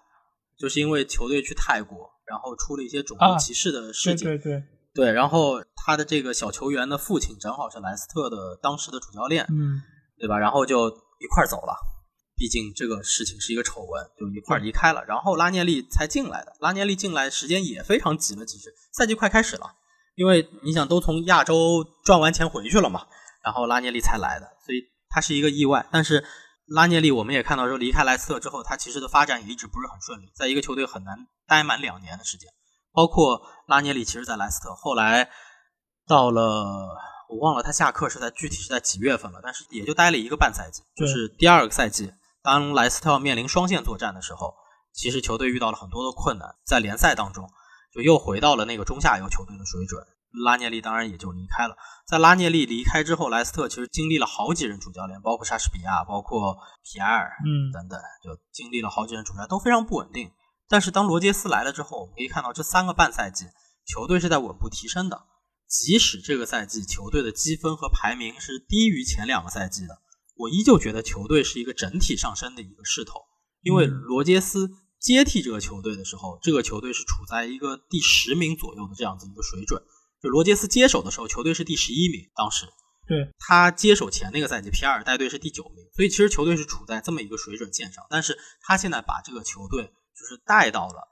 就是因为球队去泰国，然后出了一些种族啊歧视的事对情，对对，对，然后他的这个小球员的父亲正好是莱斯特的当时的主教练，嗯对吧？然后就一块儿走了，毕竟这个事情是一个丑闻，就一块儿离开了。然后拉涅利才进来的，拉涅利进来时间也非常急了，其实赛季快开始了，因为你想都从亚洲赚完钱回去了嘛，然后拉涅利才来的，所以他是一个意外。但是拉涅利我们也看到说离开莱斯特之后，他其实的发展也一直不是很顺利，在一个球队很难待满两年的时间。包括拉涅利其实，在莱斯特后来到了。我忘了他下课是在具体是在几月份了，但是也就待了一个半赛季，就是第二个赛季，当莱斯特要面临双线作战的时候，其实球队遇到了很多的困难，在联赛当中就又回到了那个中下游球队的水准。拉涅利当然也就离开了。在拉涅利离开之后，莱斯特其实经历了好几任主教练，包括莎士比亚，包括皮埃尔嗯等等，就经历了好几任主教练，都非常不稳定。但是当罗杰斯来了之后，我们可以看到这三个半赛季，球队是在稳步提升的。即使这个赛季球队的积分和排名是低于前两个赛季的，我依旧觉得球队是一个整体上升的一个势头。因为嗯罗杰斯接替这个球队的时候，这个球队是处在一个第十名左右的这样子一个水准。就罗杰斯接手的时候，球队是第十一名，当时对，他接手前那个赛季，皮埃尔带队是第九名，所以其实球队是处在这么一个水准线上。但是他现在把这个球队就是带到了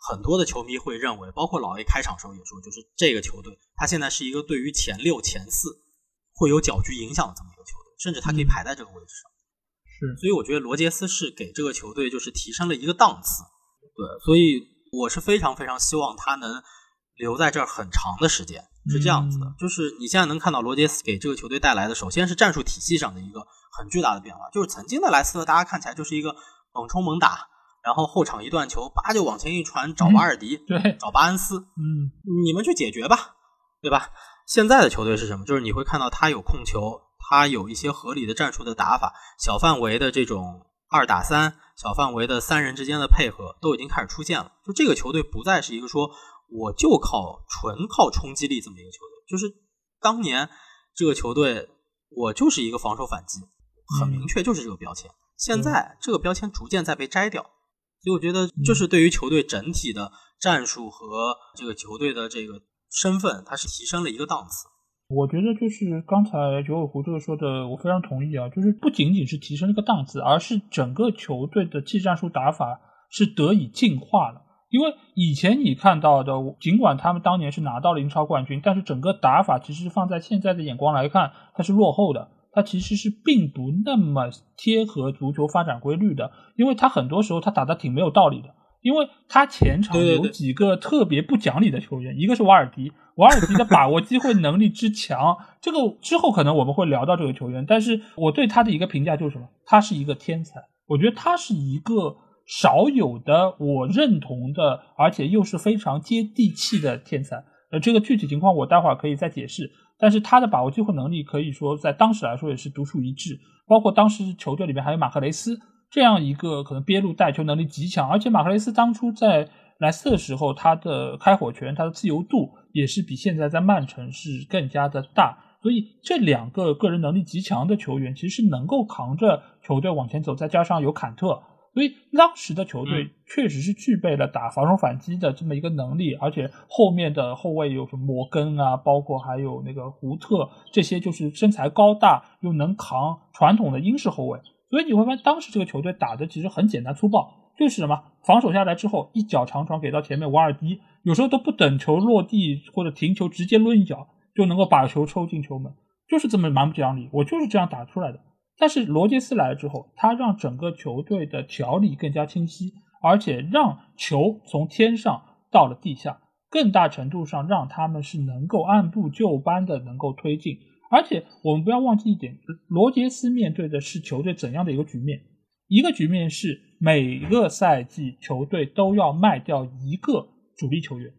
很多的球迷会认为，包括老 A 开场时候也说，就是这个球队他现在是一个对于前六、前四会有搅局影响的这么一个球队，甚至他可以嗯排在这个位置上。是，所以我觉得罗杰斯是给这个球队就是提升了一个档次，对，所以我是非常非常希望他能留在这儿很长的时间，是这样子的。嗯就是你现在能看到罗杰斯给这个球队带来的，首先是战术体系上的一个很巨大的变化，就是曾经的莱斯特大家看起来就是一个猛冲猛打，然后后场一断球，叭就往前一传找瓦尔迪，对，找巴恩斯，嗯你们去解决吧，对吧？现在的球队是什么？就是你会看到他有控球，他有一些合理的战术的打法，小范围的这种二打三，小范围的三人之间的配合都已经开始出现了。就这个球队不再是一个说我就靠纯靠冲击力这么一个球队，就是当年这个球队我就是一个防守反击，很明确就是这个标签。现在这个标签逐渐在被摘掉，所以我觉得就是对于球队整体的战术和这个球队的这个身份，它是提升了一个档次。我觉得就是刚才九尾狐这个说的，我非常同意啊，就是不仅仅是提升这个档次，而是整个球队的技战术打法是得以进化了。因为以前你看到的，尽管他们当年是拿到了英超冠军，但是整个打法其实放在现在的眼光来看，它是落后的，它其实是并不那么贴合足球发展规律的，因为他很多时候他打的挺没有道理的。因为他前场有几个特别不讲理的球员，一个是瓦尔迪，瓦尔迪的把握机会能力之强，这个之后可能我们会聊到这个球员，但是我对他的一个评价就是什么？他是一个天才，我觉得他是一个少有的我认同的，而且又是非常接地气的天才。呃，这个具体情况我待会儿可以再解释，但是他的把握机会能力可以说在当时来说也是独树一帜，包括当时球队里面还有马克雷斯。这样一个可能边路带球能力极强，而且马克雷斯当初在莱斯的时候，他的开火权、他的自由度也是比现在在曼城是更加的大。所以这两个个人能力极强的球员，其实是能够扛着球队往前走，再加上有坎特，所以当时的球队确实是具备了打防守反击的这么一个能力，而且后面的后卫有什么摩根啊，包括还有那个胡特，这些就是身材高大又能扛传统的英式后卫。所以你会发现，当时这个球队打的其实很简单粗暴，就是什么防守下来之后，一脚长传给到前面瓦尔迪，有时候都不等球落地或者停球，直接抡一脚就能够把球抽进球门，就是这么蛮不讲理。我就是这样打出来的。但是罗杰斯来了之后，他让整个球队的条理更加清晰，而且让球从天上到了地下，更大程度上让他们是能够按部就班的能够推进。而且我们不要忘记一点，罗杰斯面对的是球队怎样的一个局面？一个局面是每个赛季球队都要卖掉一个主力球员，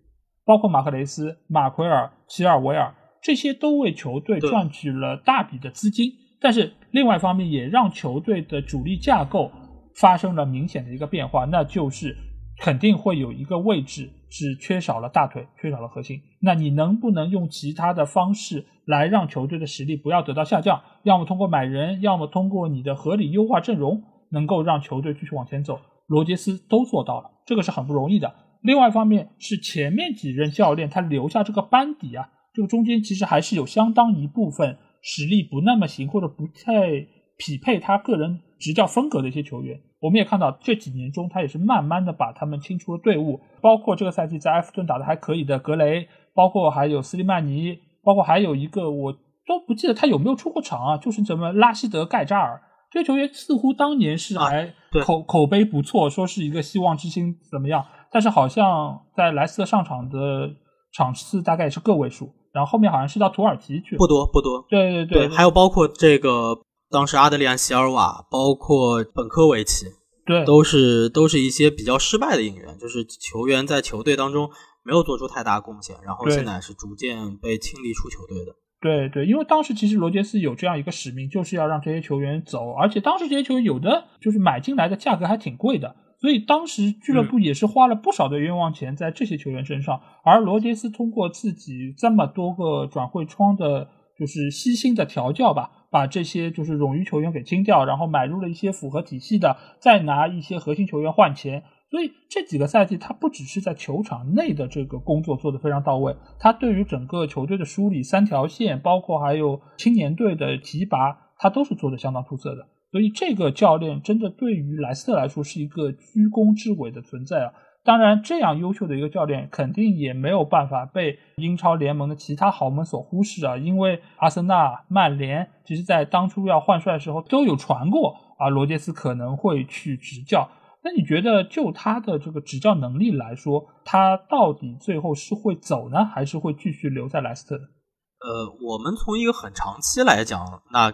包括马克雷斯、马奎尔、齐尔维尔，这些都为球队赚取了大笔的资金。但是另外一方面，也让球队的主力架构发生了明显的一个变化，那就是肯定会有一个位置是缺少了大腿，缺少了核心。那你能不能用其他的方式来让球队的实力不要得到下降？要么通过买人，要么通过你的合理优化阵容，能够让球队继续往前走。罗杰斯都做到了，这个是很不容易的。另外一方面是前面几任教练他留下这个班底啊，这个中间其实还是有相当一部分。实力不那么行，或者不太匹配他个人执教风格的一些球员，我们也看到这几年中，他也是慢慢的把他们清出了队伍。包括这个赛季在埃弗顿打的还可以的格雷，包括还有斯利曼尼，包括还有一个我都不记得他有没有出过场啊，就是什么拉希德盖扎尔这个球员，似乎当年是还口口碑不错，说是一个希望之星怎么样，但是好像在莱斯特上场的场次大概也是个位数。然后后面好像是到土耳其去，不多不多。对对对，还有包括这个当时阿德里安·席尔瓦，包括本科维奇，对，都是都是一些比较失败的引援，就是球员在球队当中没有做出太大贡献，然后现在是逐渐被清理出球队的。对对，因为当时其实罗杰斯有这样一个使命，就是要让这些球员走，而且当时这些球员有的就是买进来的价格还挺贵的。所以当时俱乐部也是花了不少的冤枉钱在这些球员身上，而罗杰斯通过自己这么多个转会窗的，就是悉心的调教吧，把这些就是冗余球员给清掉，然后买入了一些符合体系的，再拿一些核心球员换钱。所以这几个赛季，他不只是在球场内的这个工作做得非常到位，他对于整个球队的梳理、三条线，包括还有青年队的提拔，他都是做得相当出色的。所以这个教练真的对于莱斯特来说是一个居功至伟的存在啊！当然，这样优秀的一个教练肯定也没有办法被英超联盟的其他豪门所忽视啊！因为阿森纳、曼联其实在当初要换帅的时候都有传过啊，罗杰斯可能会去执教。那你觉得就他的这个执教能力来说，他到底最后是会走呢，还是会继续留在莱斯特？呃，我们从一个很长期来讲，那。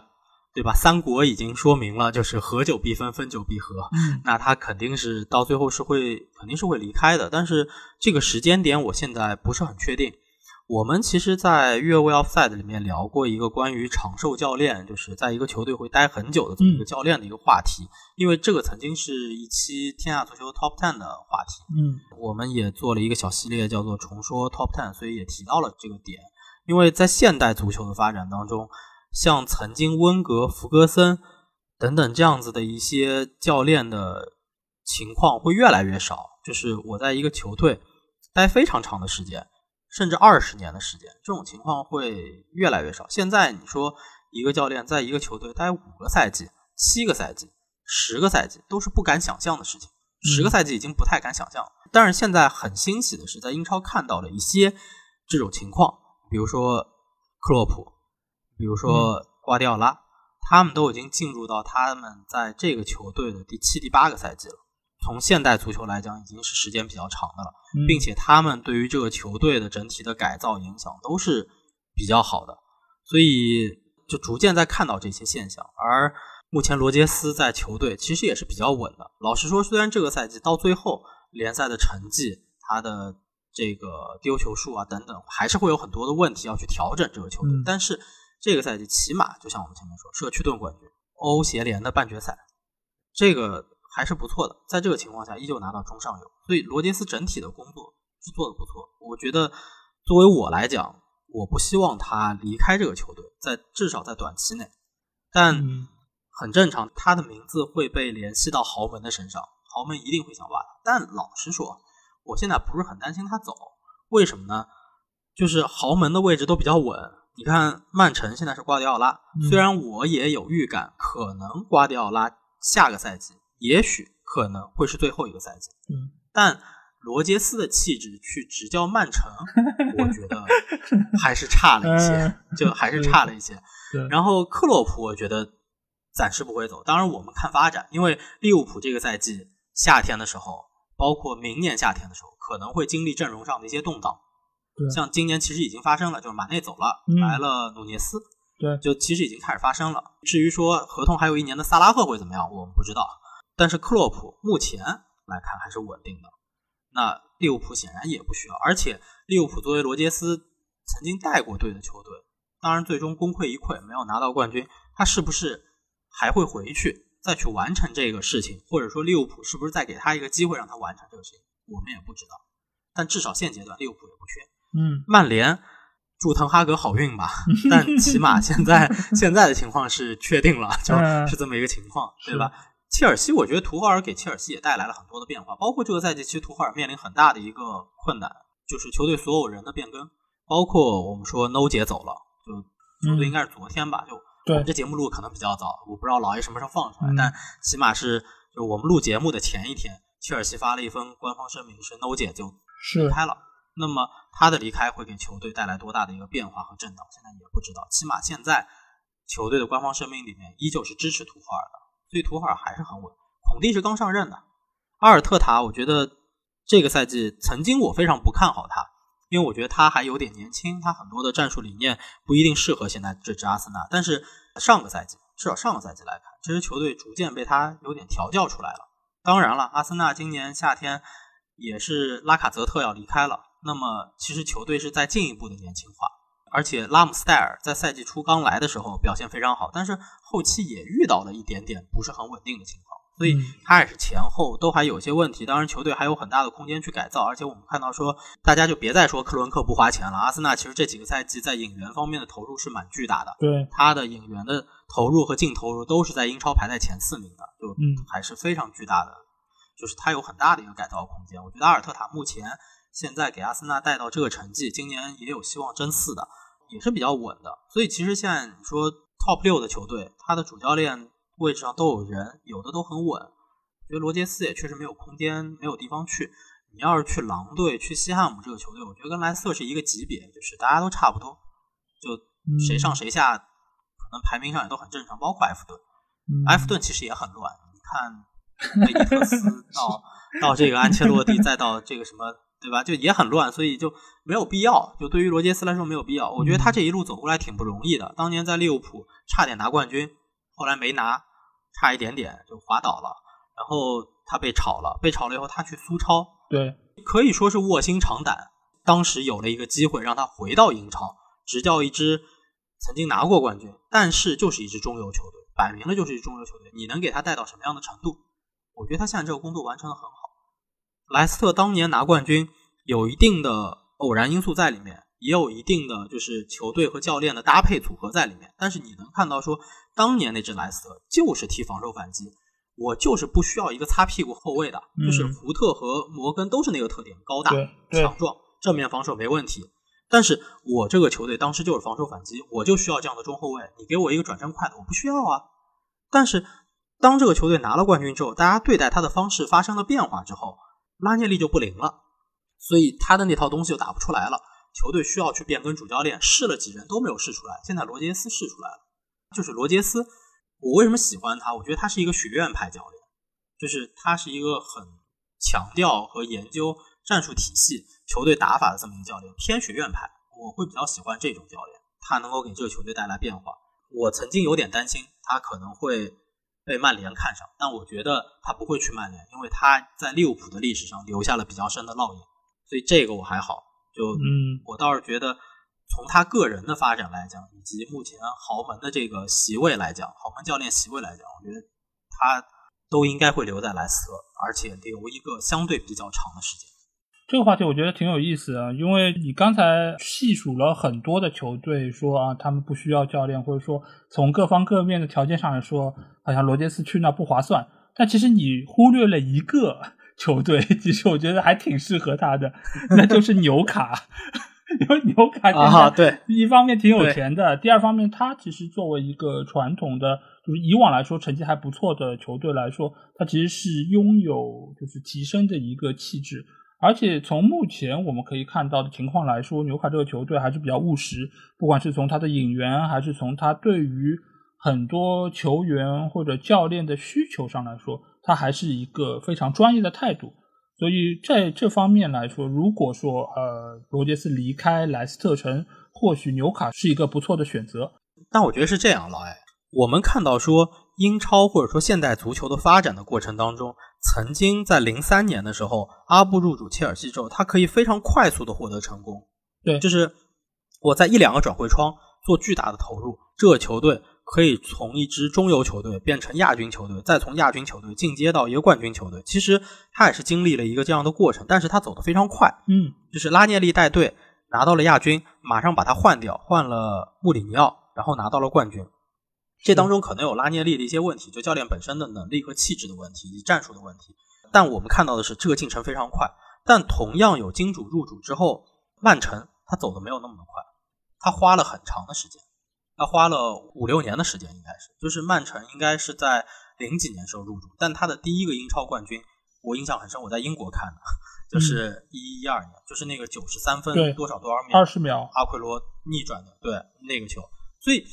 对吧？三国已经说明了，就是合久必分，分久必合。嗯，那他肯定是到最后是会，肯定是会离开的。但是这个时间点，我现在不是很确定。我们其实，在越位 offside 里面聊过一个关于长寿教练，就是在一个球队会待很久的这么一个教练的一个话题。因为这个曾经是一期天下足球 top ten 的话题。嗯，我们也做了一个小系列，叫做重说 top ten，所以也提到了这个点。因为在现代足球的发展当中。像曾经温格、弗格森等等这样子的一些教练的情况会越来越少。就是我在一个球队待非常长的时间，甚至二十年的时间，这种情况会越来越少。现在你说一个教练在一个球队待五个赛季、七个赛季、十个赛季，都是不敢想象的事情。十个赛季已经不太敢想象了。但是现在很欣喜的是，在英超看到了一些这种情况，比如说克洛普。比如说瓜迪奥拉，他们都已经进入到他们在这个球队的第七、第八个赛季了。从现代足球来讲，已经是时间比较长的了，并且他们对于这个球队的整体的改造影响都是比较好的，所以就逐渐在看到这些现象。而目前罗杰斯在球队其实也是比较稳的。老实说，虽然这个赛季到最后联赛的成绩，他的这个丢球数啊等等，还是会有很多的问题要去调整这个球队，但是。这个赛季起码就像我们前面说，社区盾冠军、欧协联的半决赛，这个还是不错的。在这个情况下，依旧拿到中上游，所以罗杰斯整体的工作是做的不错。我觉得，作为我来讲，我不希望他离开这个球队，在至少在短期内。但很正常，他的名字会被联系到豪门的身上，豪门一定会想挖他。但老实说，我现在不是很担心他走，为什么呢？就是豪门的位置都比较稳。你看，曼城现在是瓜迪奥拉，虽然我也有预感，可能瓜迪奥拉下个赛季也许可能会是最后一个赛季，嗯，但罗杰斯的气质去执教曼城，我觉得还是差了一些，就还是差了一些。然后克洛普，我觉得暂时不会走，当然我们看发展，因为利物浦这个赛季夏天的时候，包括明年夏天的时候，可能会经历阵容上的一些动荡。像今年其实已经发生了，就是马内走了，来了努涅斯，对，就其实已经开始发生了。至于说合同还有一年的萨拉赫会怎么样，我们不知道。但是克洛普目前来看还是稳定的。那利物浦显然也不需要。而且利物浦作为罗杰斯曾经带过队的球队，当然最终功亏一篑，没有拿到冠军。他是不是还会回去再去完成这个事情？或者说利物浦是不是再给他一个机会让他完成这个事情？我们也不知道。但至少现阶段利物浦也不缺。嗯，曼联祝滕哈格好运吧。但起码现在现在的情况是确定了，就是这么一个情况，对吧？切尔西，我觉得图赫尔给切尔西也带来了很多的变化，包括这个赛季其实图赫尔面临很大的一个困难，就是球队所有人的变更，包括我们说 No 姐走了，就球队应该是昨天吧，就我们这节目录可能比较早，我不知道老爷什么时候放出来，但起码是就我们录节目的前一天，切尔西发了一封官方声明，是 No 姐就离开了。那么他的离开会给球队带来多大的一个变化和震荡？现在也不知道。起码现在球队的官方声明里面依旧是支持图赫尔的，所以图赫尔还是很稳。孔蒂是刚上任的，阿尔特塔，我觉得这个赛季曾经我非常不看好他，因为我觉得他还有点年轻，他很多的战术理念不一定适合现在这支阿森纳。但是上个赛季，至少上个赛季来看，这支球队逐渐被他有点调教出来了。当然了，阿森纳今年夏天也是拉卡泽特要离开了。那么，其实球队是在进一步的年轻化，而且拉姆斯戴尔在赛季初刚来的时候表现非常好，但是后期也遇到了一点点不是很稳定的情况，所以他也是前后都还有些问题。当然，球队还有很大的空间去改造，而且我们看到说，大家就别再说克伦克不花钱了。阿森纳其实这几个赛季在引援方面的投入是蛮巨大的，对他的引援的投入和净投入都是在英超排在前四名的，就还是非常巨大的，就是他有很大的一个改造空间。我觉得阿尔特塔目前。现在给阿森纳带到这个成绩，今年也有希望争四的，也是比较稳的。所以其实现在你说 top 六的球队，他的主教练位置上都有人，有的都很稳。我觉得罗杰斯也确实没有空间，没有地方去。你要是去狼队、去西汉姆这个球队，我觉得跟莱斯特是一个级别，就是大家都差不多，就谁上谁下，可能排名上也都很正常。包括埃弗顿，埃弗顿其实也很乱。你看贝尼特斯 到到这个安切洛蒂，再到这个什么。对吧？就也很乱，所以就没有必要。就对于罗杰斯来说没有必要。我觉得他这一路走过来挺不容易的。当年在利物浦差点拿冠军，后来没拿，差一点点就滑倒了。然后他被炒了，被炒了以后他去苏超，对，可以说是卧薪尝胆。当时有了一个机会让他回到英超，执教一支曾经拿过冠军，但是就是一支中游球队，摆明了就是一支中游球队。你能给他带到什么样的程度？我觉得他现在这个工作完成的很好。莱斯特当年拿冠军，有一定的偶然因素在里面，也有一定的就是球队和教练的搭配组合在里面。但是你能看到说，当年那支莱斯特就是踢防守反击，我就是不需要一个擦屁股后卫的，就是福特和摩根都是那个特点，高大强壮，正面防守没问题。但是我这个球队当时就是防守反击，我就需要这样的中后卫，你给我一个转身快的，我不需要啊。但是当这个球队拿了冠军之后，大家对待他的方式发生了变化之后。拉涅利就不灵了，所以他的那套东西就打不出来了。球队需要去变更主教练，试了几人都没有试出来。现在罗杰斯试出来了，就是罗杰斯。我为什么喜欢他？我觉得他是一个学院派教练，就是他是一个很强调和研究战术体系、球队打法的这么一个教练，偏学院派。我会比较喜欢这种教练，他能够给这个球队带来变化。我曾经有点担心他可能会。被曼联看上，但我觉得他不会去曼联，因为他在利物浦的历史上留下了比较深的烙印，所以这个我还好。就嗯，我倒是觉得从他个人的发展来讲，以及目前豪门的这个席位来讲，豪门教练席位来讲，我觉得他都应该会留在莱斯特，而且留一个相对比较长的时间。这个话题我觉得挺有意思啊，因为你刚才细数了很多的球队，说啊他们不需要教练，或者说从各方各面的条件上来说，好像罗杰斯去那不划算。但其实你忽略了一个球队，其实我觉得还挺适合他的，那就是纽卡。因为纽卡啊，对，一方面挺有钱的，第二方面他其实作为一个传统的，就是以往来说成绩还不错的球队来说，他其实是拥有就是提升的一个气质。而且从目前我们可以看到的情况来说，纽卡这个球队还是比较务实，不管是从他的引援，还是从他对于很多球员或者教练的需求上来说，他还是一个非常专业的态度。所以在这方面来说，如果说呃罗杰斯离开莱斯特城，或许纽卡是一个不错的选择。但我觉得是这样，老艾，我们看到说英超或者说现代足球的发展的过程当中，曾经在零三年的时候，阿布入主切尔西之后，他可以非常快速的获得成功。对，就是我在一两个转会窗做巨大的投入，这个球队可以从一支中游球队变成亚军球队，再从亚军球队进阶到一个冠军球队。其实他也是经历了一个这样的过程，但是他走得非常快。嗯，就是拉涅利带队拿到了亚军，马上把他换掉，换了穆里尼奥，然后拿到了冠军。这当中可能有拉涅利的一些问题，就教练本身的能力和气质的问题，以及战术的问题。但我们看到的是，这个进程非常快。但同样有金主入主之后，曼城他走的没有那么的快，他花了很长的时间，他花了五六年的时间，应该是，就是曼城应该是在零几年时候入主，但他的第一个英超冠军，我印象很深，我在英国看的，就是一一二年，就是那个九十三分多少多少秒，二十秒，阿奎罗逆转的，对那个球，所以。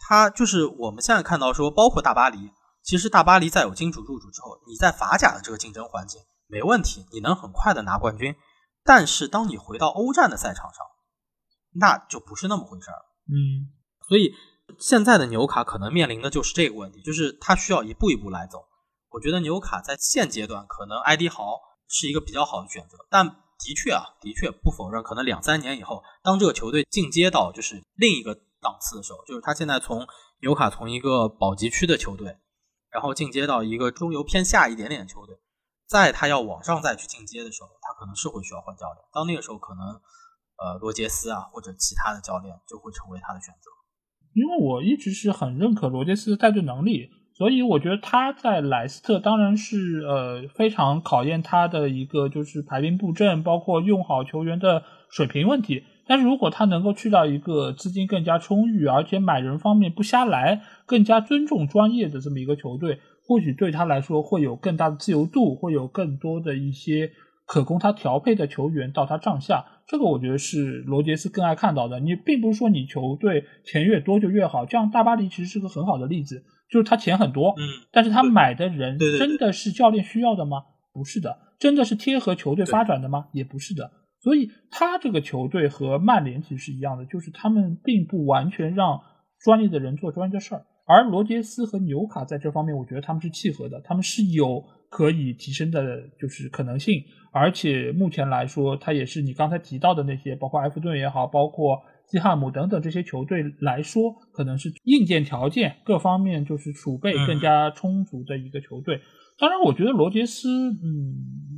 他就是我们现在看到说，包括大巴黎，其实大巴黎在有金主入主之后，你在法甲的这个竞争环境没问题，你能很快的拿冠军。但是当你回到欧战的赛场上，那就不是那么回事儿。嗯，所以现在的纽卡可能面临的就是这个问题，就是他需要一步一步来走。我觉得纽卡在现阶段可能埃迪豪是一个比较好的选择，但的确啊，的确不否认，可能两三年以后，当这个球队进阶到就是另一个。档次的时候，就是他现在从纽卡从一个保级区的球队，然后进阶到一个中游偏下一点点的球队，在他要往上再去进阶的时候，他可能是会需要换教练。到那个时候，可能呃罗杰斯啊或者其他的教练就会成为他的选择。因为我一直是很认可罗杰斯的带队能力，所以我觉得他在莱斯特当然是呃非常考验他的一个就是排兵布阵，包括用好球员的水平问题。但是如果他能够去到一个资金更加充裕，而且买人方面不瞎来，更加尊重专业的这么一个球队，或许对他来说会有更大的自由度，会有更多的一些可供他调配的球员到他帐下。这个我觉得是罗杰斯更爱看到的。你并不是说你球队钱越多就越好，这样大巴黎其实是个很好的例子，就是他钱很多，嗯，但是他买的人真的是教练需要的吗？不是的，真的是贴合球队发展的吗？也不是的。所以他这个球队和曼联其实是一样的，就是他们并不完全让专业的人做专业的事儿。而罗杰斯和纽卡在这方面，我觉得他们是契合的，他们是有可以提升的，就是可能性。而且目前来说，他也是你刚才提到的那些，包括埃弗顿也好，包括西汉姆等等这些球队来说，可能是硬件条件各方面就是储备更加充足的一个球队。当然，我觉得罗杰斯，嗯，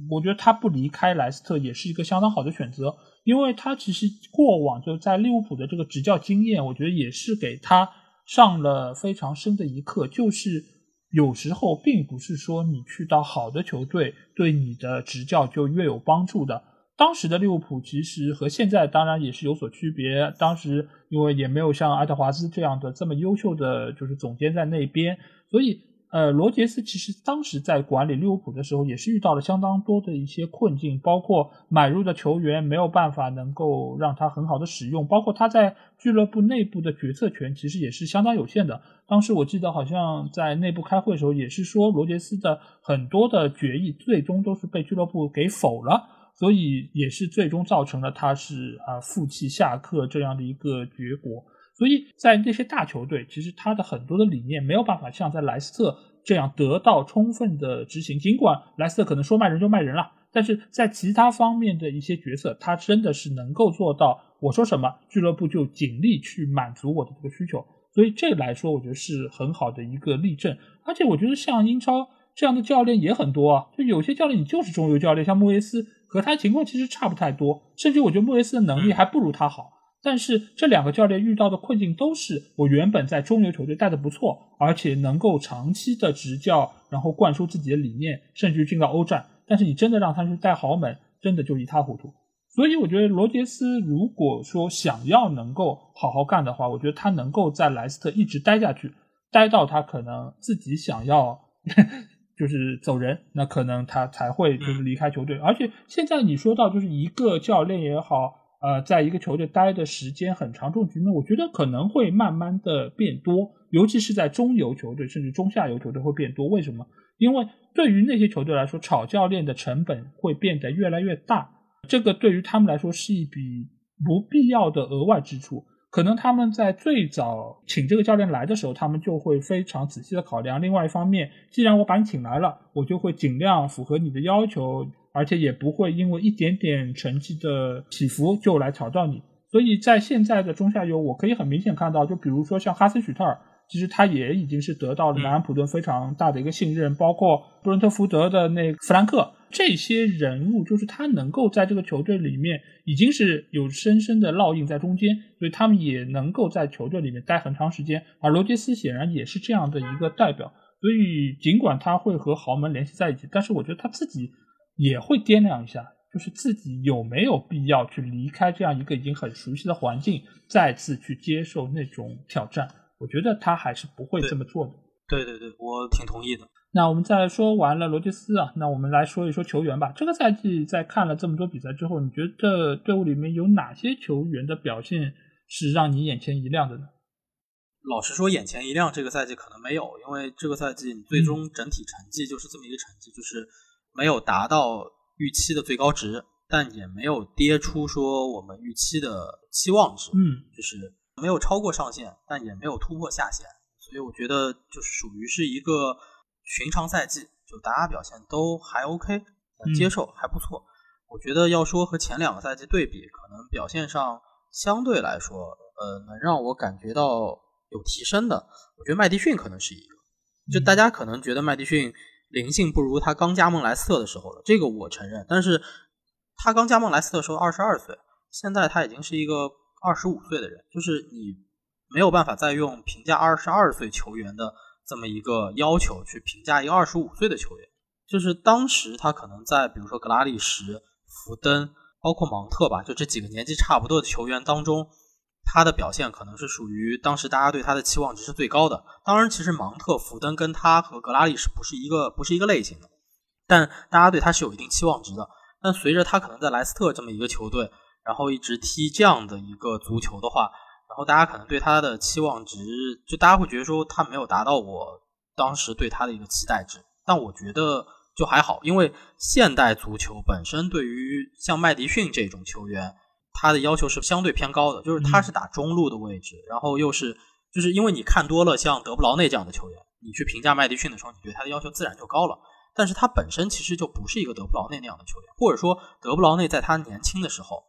我觉得他不离开莱斯特也是一个相当好的选择，因为他其实过往就在利物浦的这个执教经验，我觉得也是给他上了非常深的一课。就是有时候并不是说你去到好的球队对你的执教就越有帮助的。当时的利物浦其实和现在当然也是有所区别，当时因为也没有像爱德华兹这样的这么优秀的就是总监在那边，所以。呃，罗杰斯其实当时在管理利物浦的时候，也是遇到了相当多的一些困境，包括买入的球员没有办法能够让他很好的使用，包括他在俱乐部内部的决策权其实也是相当有限的。当时我记得好像在内部开会的时候，也是说罗杰斯的很多的决议最终都是被俱乐部给否了，所以也是最终造成了他是啊负气下课这样的一个结果。所以在那些大球队，其实他的很多的理念没有办法像在莱斯特这样得到充分的执行。尽管莱斯特可能说卖人就卖人了，但是在其他方面的一些决策，他真的是能够做到，我说什么，俱乐部就尽力去满足我的这个需求。所以这来说，我觉得是很好的一个例证。而且我觉得像英超这样的教练也很多啊，就有些教练你就是中游教练，像莫耶斯和他情况其实差不太多，甚至我觉得莫耶斯的能力还不如他好。但是这两个教练遇到的困境都是我原本在中游球队带的不错，而且能够长期的执教，然后灌输自己的理念，甚至进到欧战。但是你真的让他去带豪门，真的就一塌糊涂。所以我觉得罗杰斯如果说想要能够好好干的话，我觉得他能够在莱斯特一直待下去，待到他可能自己想要 就是走人，那可能他才会就是离开球队。而且现在你说到就是一个教练也好。呃，在一个球队待的时间很长，这种局面我觉得可能会慢慢的变多，尤其是在中游球队甚至中下游球队会变多。为什么？因为对于那些球队来说，炒教练的成本会变得越来越大，这个对于他们来说是一笔不必要的额外支出。可能他们在最早请这个教练来的时候，他们就会非常仔细的考量。另外一方面，既然我把你请来了，我就会尽量符合你的要求，而且也不会因为一点点成绩的起伏就来挑战你。所以在现在的中下游，我可以很明显看到，就比如说像哈斯许特尔，其实他也已经是得到了南安普顿非常大的一个信任，包括布伦特福德的那弗兰克。这些人物就是他能够在这个球队里面已经是有深深的烙印在中间，所以他们也能够在球队里面待很长时间。而罗杰斯显然也是这样的一个代表，所以尽管他会和豪门联系在一起，但是我觉得他自己也会掂量一下，就是自己有没有必要去离开这样一个已经很熟悉的环境，再次去接受那种挑战。我觉得他还是不会这么做的。对对对，我挺同意的。那我们再说完了罗杰斯啊，那我们来说一说球员吧。这个赛季在看了这么多比赛之后，你觉得队伍里面有哪些球员的表现是让你眼前一亮的呢？老实说，眼前一亮这个赛季可能没有，因为这个赛季你最终整体成绩就是这么一个成绩，就是没有达到预期的最高值，但也没有跌出说我们预期的期望值。嗯，就是没有超过上限，但也没有突破下限，所以我觉得就是属于是一个。寻常赛季，就大家表现都还 OK，能接受，还不错。我觉得要说和前两个赛季对比，可能表现上相对来说，呃，能让我感觉到有提升的，我觉得麦迪逊可能是一个。就大家可能觉得麦迪逊灵性不如他刚加盟莱斯特的时候了，这个我承认。但是他刚加盟莱斯特时候二十二岁，现在他已经是一个二十五岁的人，就是你没有办法再用评价二十二岁球员的。这么一个要求去评价一个二十五岁的球员，就是当时他可能在比如说格拉利什、福登，包括芒特吧，就这几个年纪差不多的球员当中，他的表现可能是属于当时大家对他的期望值是最高的。当然，其实芒特、福登跟他和格拉利是不是一个不是一个类型的，但大家对他是有一定期望值的。但随着他可能在莱斯特这么一个球队，然后一直踢这样的一个足球的话。然后大家可能对他的期望值，就大家会觉得说他没有达到我当时对他的一个期待值，但我觉得就还好，因为现代足球本身对于像麦迪逊这种球员，他的要求是相对偏高的，就是他是打中路的位置，然后又是就是因为你看多了像德布劳内这样的球员，你去评价麦迪逊的时候，你对他的要求自然就高了，但是他本身其实就不是一个德布劳内那样的球员，或者说德布劳内在他年轻的时候，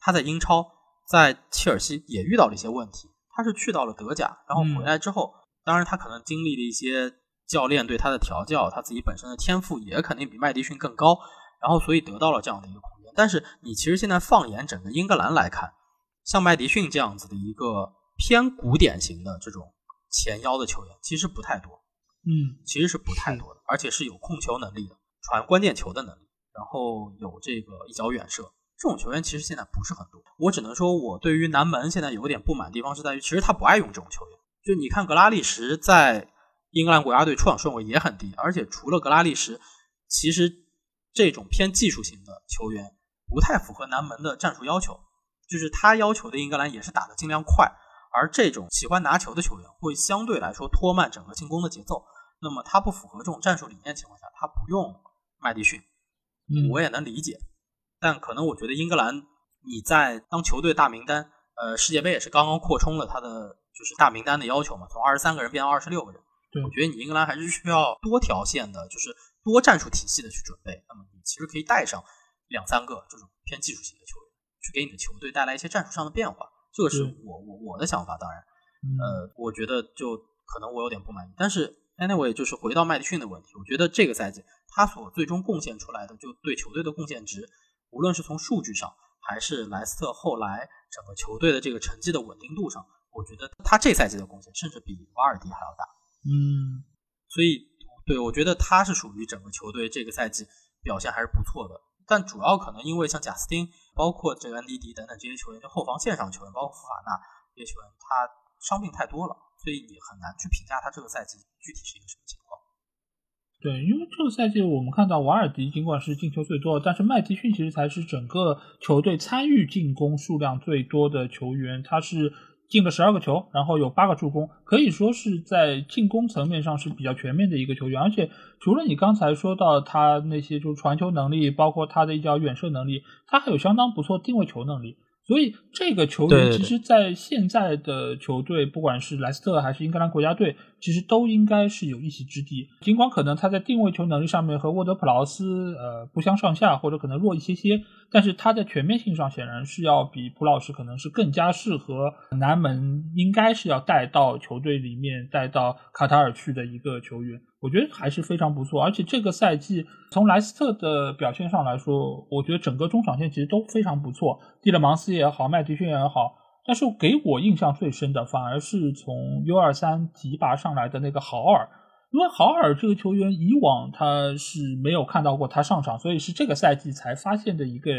他在英超。在切尔西也遇到了一些问题，他是去到了德甲，然后回来之后，当然他可能经历了一些教练对他的调教，他自己本身的天赋也肯定比麦迪逊更高，然后所以得到了这样的一个。但是你其实现在放眼整个英格兰来看，像麦迪逊这样子的一个偏古典型的这种前腰的球员，其实不太多，嗯，其实是不太多的，而且是有控球能力的，传关键球的能力，然后有这个一脚远射。这种球员其实现在不是很多，我只能说，我对于南门现在有点不满的地方是在于，其实他不爱用这种球员。就你看，格拉利什在英格兰国家队出场顺位也很低，而且除了格拉利什，其实这种偏技术型的球员不太符合南门的战术要求。就是他要求的英格兰也是打的尽量快，而这种喜欢拿球的球员会相对来说拖慢整个进攻的节奏。那么他不符合这种战术理念情况下，他不用麦迪逊，我也能理解。但可能我觉得英格兰，你在当球队大名单，呃，世界杯也是刚刚扩充了他的就是大名单的要求嘛，从二十三个人变到二十六个人。我觉得你英格兰还是需要多条线的，就是多战术体系的去准备。那么你其实可以带上两三个这种偏技术型的球员，去给你的球队带来一些战术上的变化。这个是我我我的想法。当然，呃，我觉得就可能我有点不满意。但是 anyway，就是回到麦迪逊的问题，我觉得这个赛季他所最终贡献出来的，就对球队的贡献值。无论是从数据上，还是莱斯特后来整个球队的这个成绩的稳定度上，我觉得他这赛季的贡献甚至比瓦尔迪还要大。嗯，所以对我觉得他是属于整个球队这个赛季表现还是不错的。但主要可能因为像贾斯汀，包括这个恩迪迪等等这些球员，就后防线上球员，包括福法纳这些球员，他伤病太多了，所以你很难去评价他这个赛季具体是一个什么情况。对，因为这个赛季我们看到瓦尔迪尽管是进球最多，但是麦迪逊其实才是整个球队参与进攻数量最多的球员，他是进了十二个球，然后有八个助攻，可以说是在进攻层面上是比较全面的一个球员。而且除了你刚才说到他那些就是传球能力，包括他的一脚远射能力，他还有相当不错定位球能力。所以这个球员其实，在现在的球队，不管是莱斯特还是英格兰国家队，其实都应该是有一席之地。尽管可能他在定位球能力上面和沃德普劳斯呃不相上下，或者可能弱一些些，但是他在全面性上显然是要比普老师可能是更加适合南门，应该是要带到球队里面带到卡塔尔去的一个球员。我觉得还是非常不错，而且这个赛季从莱斯特的表现上来说，我觉得整个中场线其实都非常不错，蒂勒芒斯也好，麦迪逊也好。但是给我印象最深的，反而是从 U 二三提拔上来的那个豪尔，因为豪尔这个球员以往他是没有看到过他上场，所以是这个赛季才发现的一个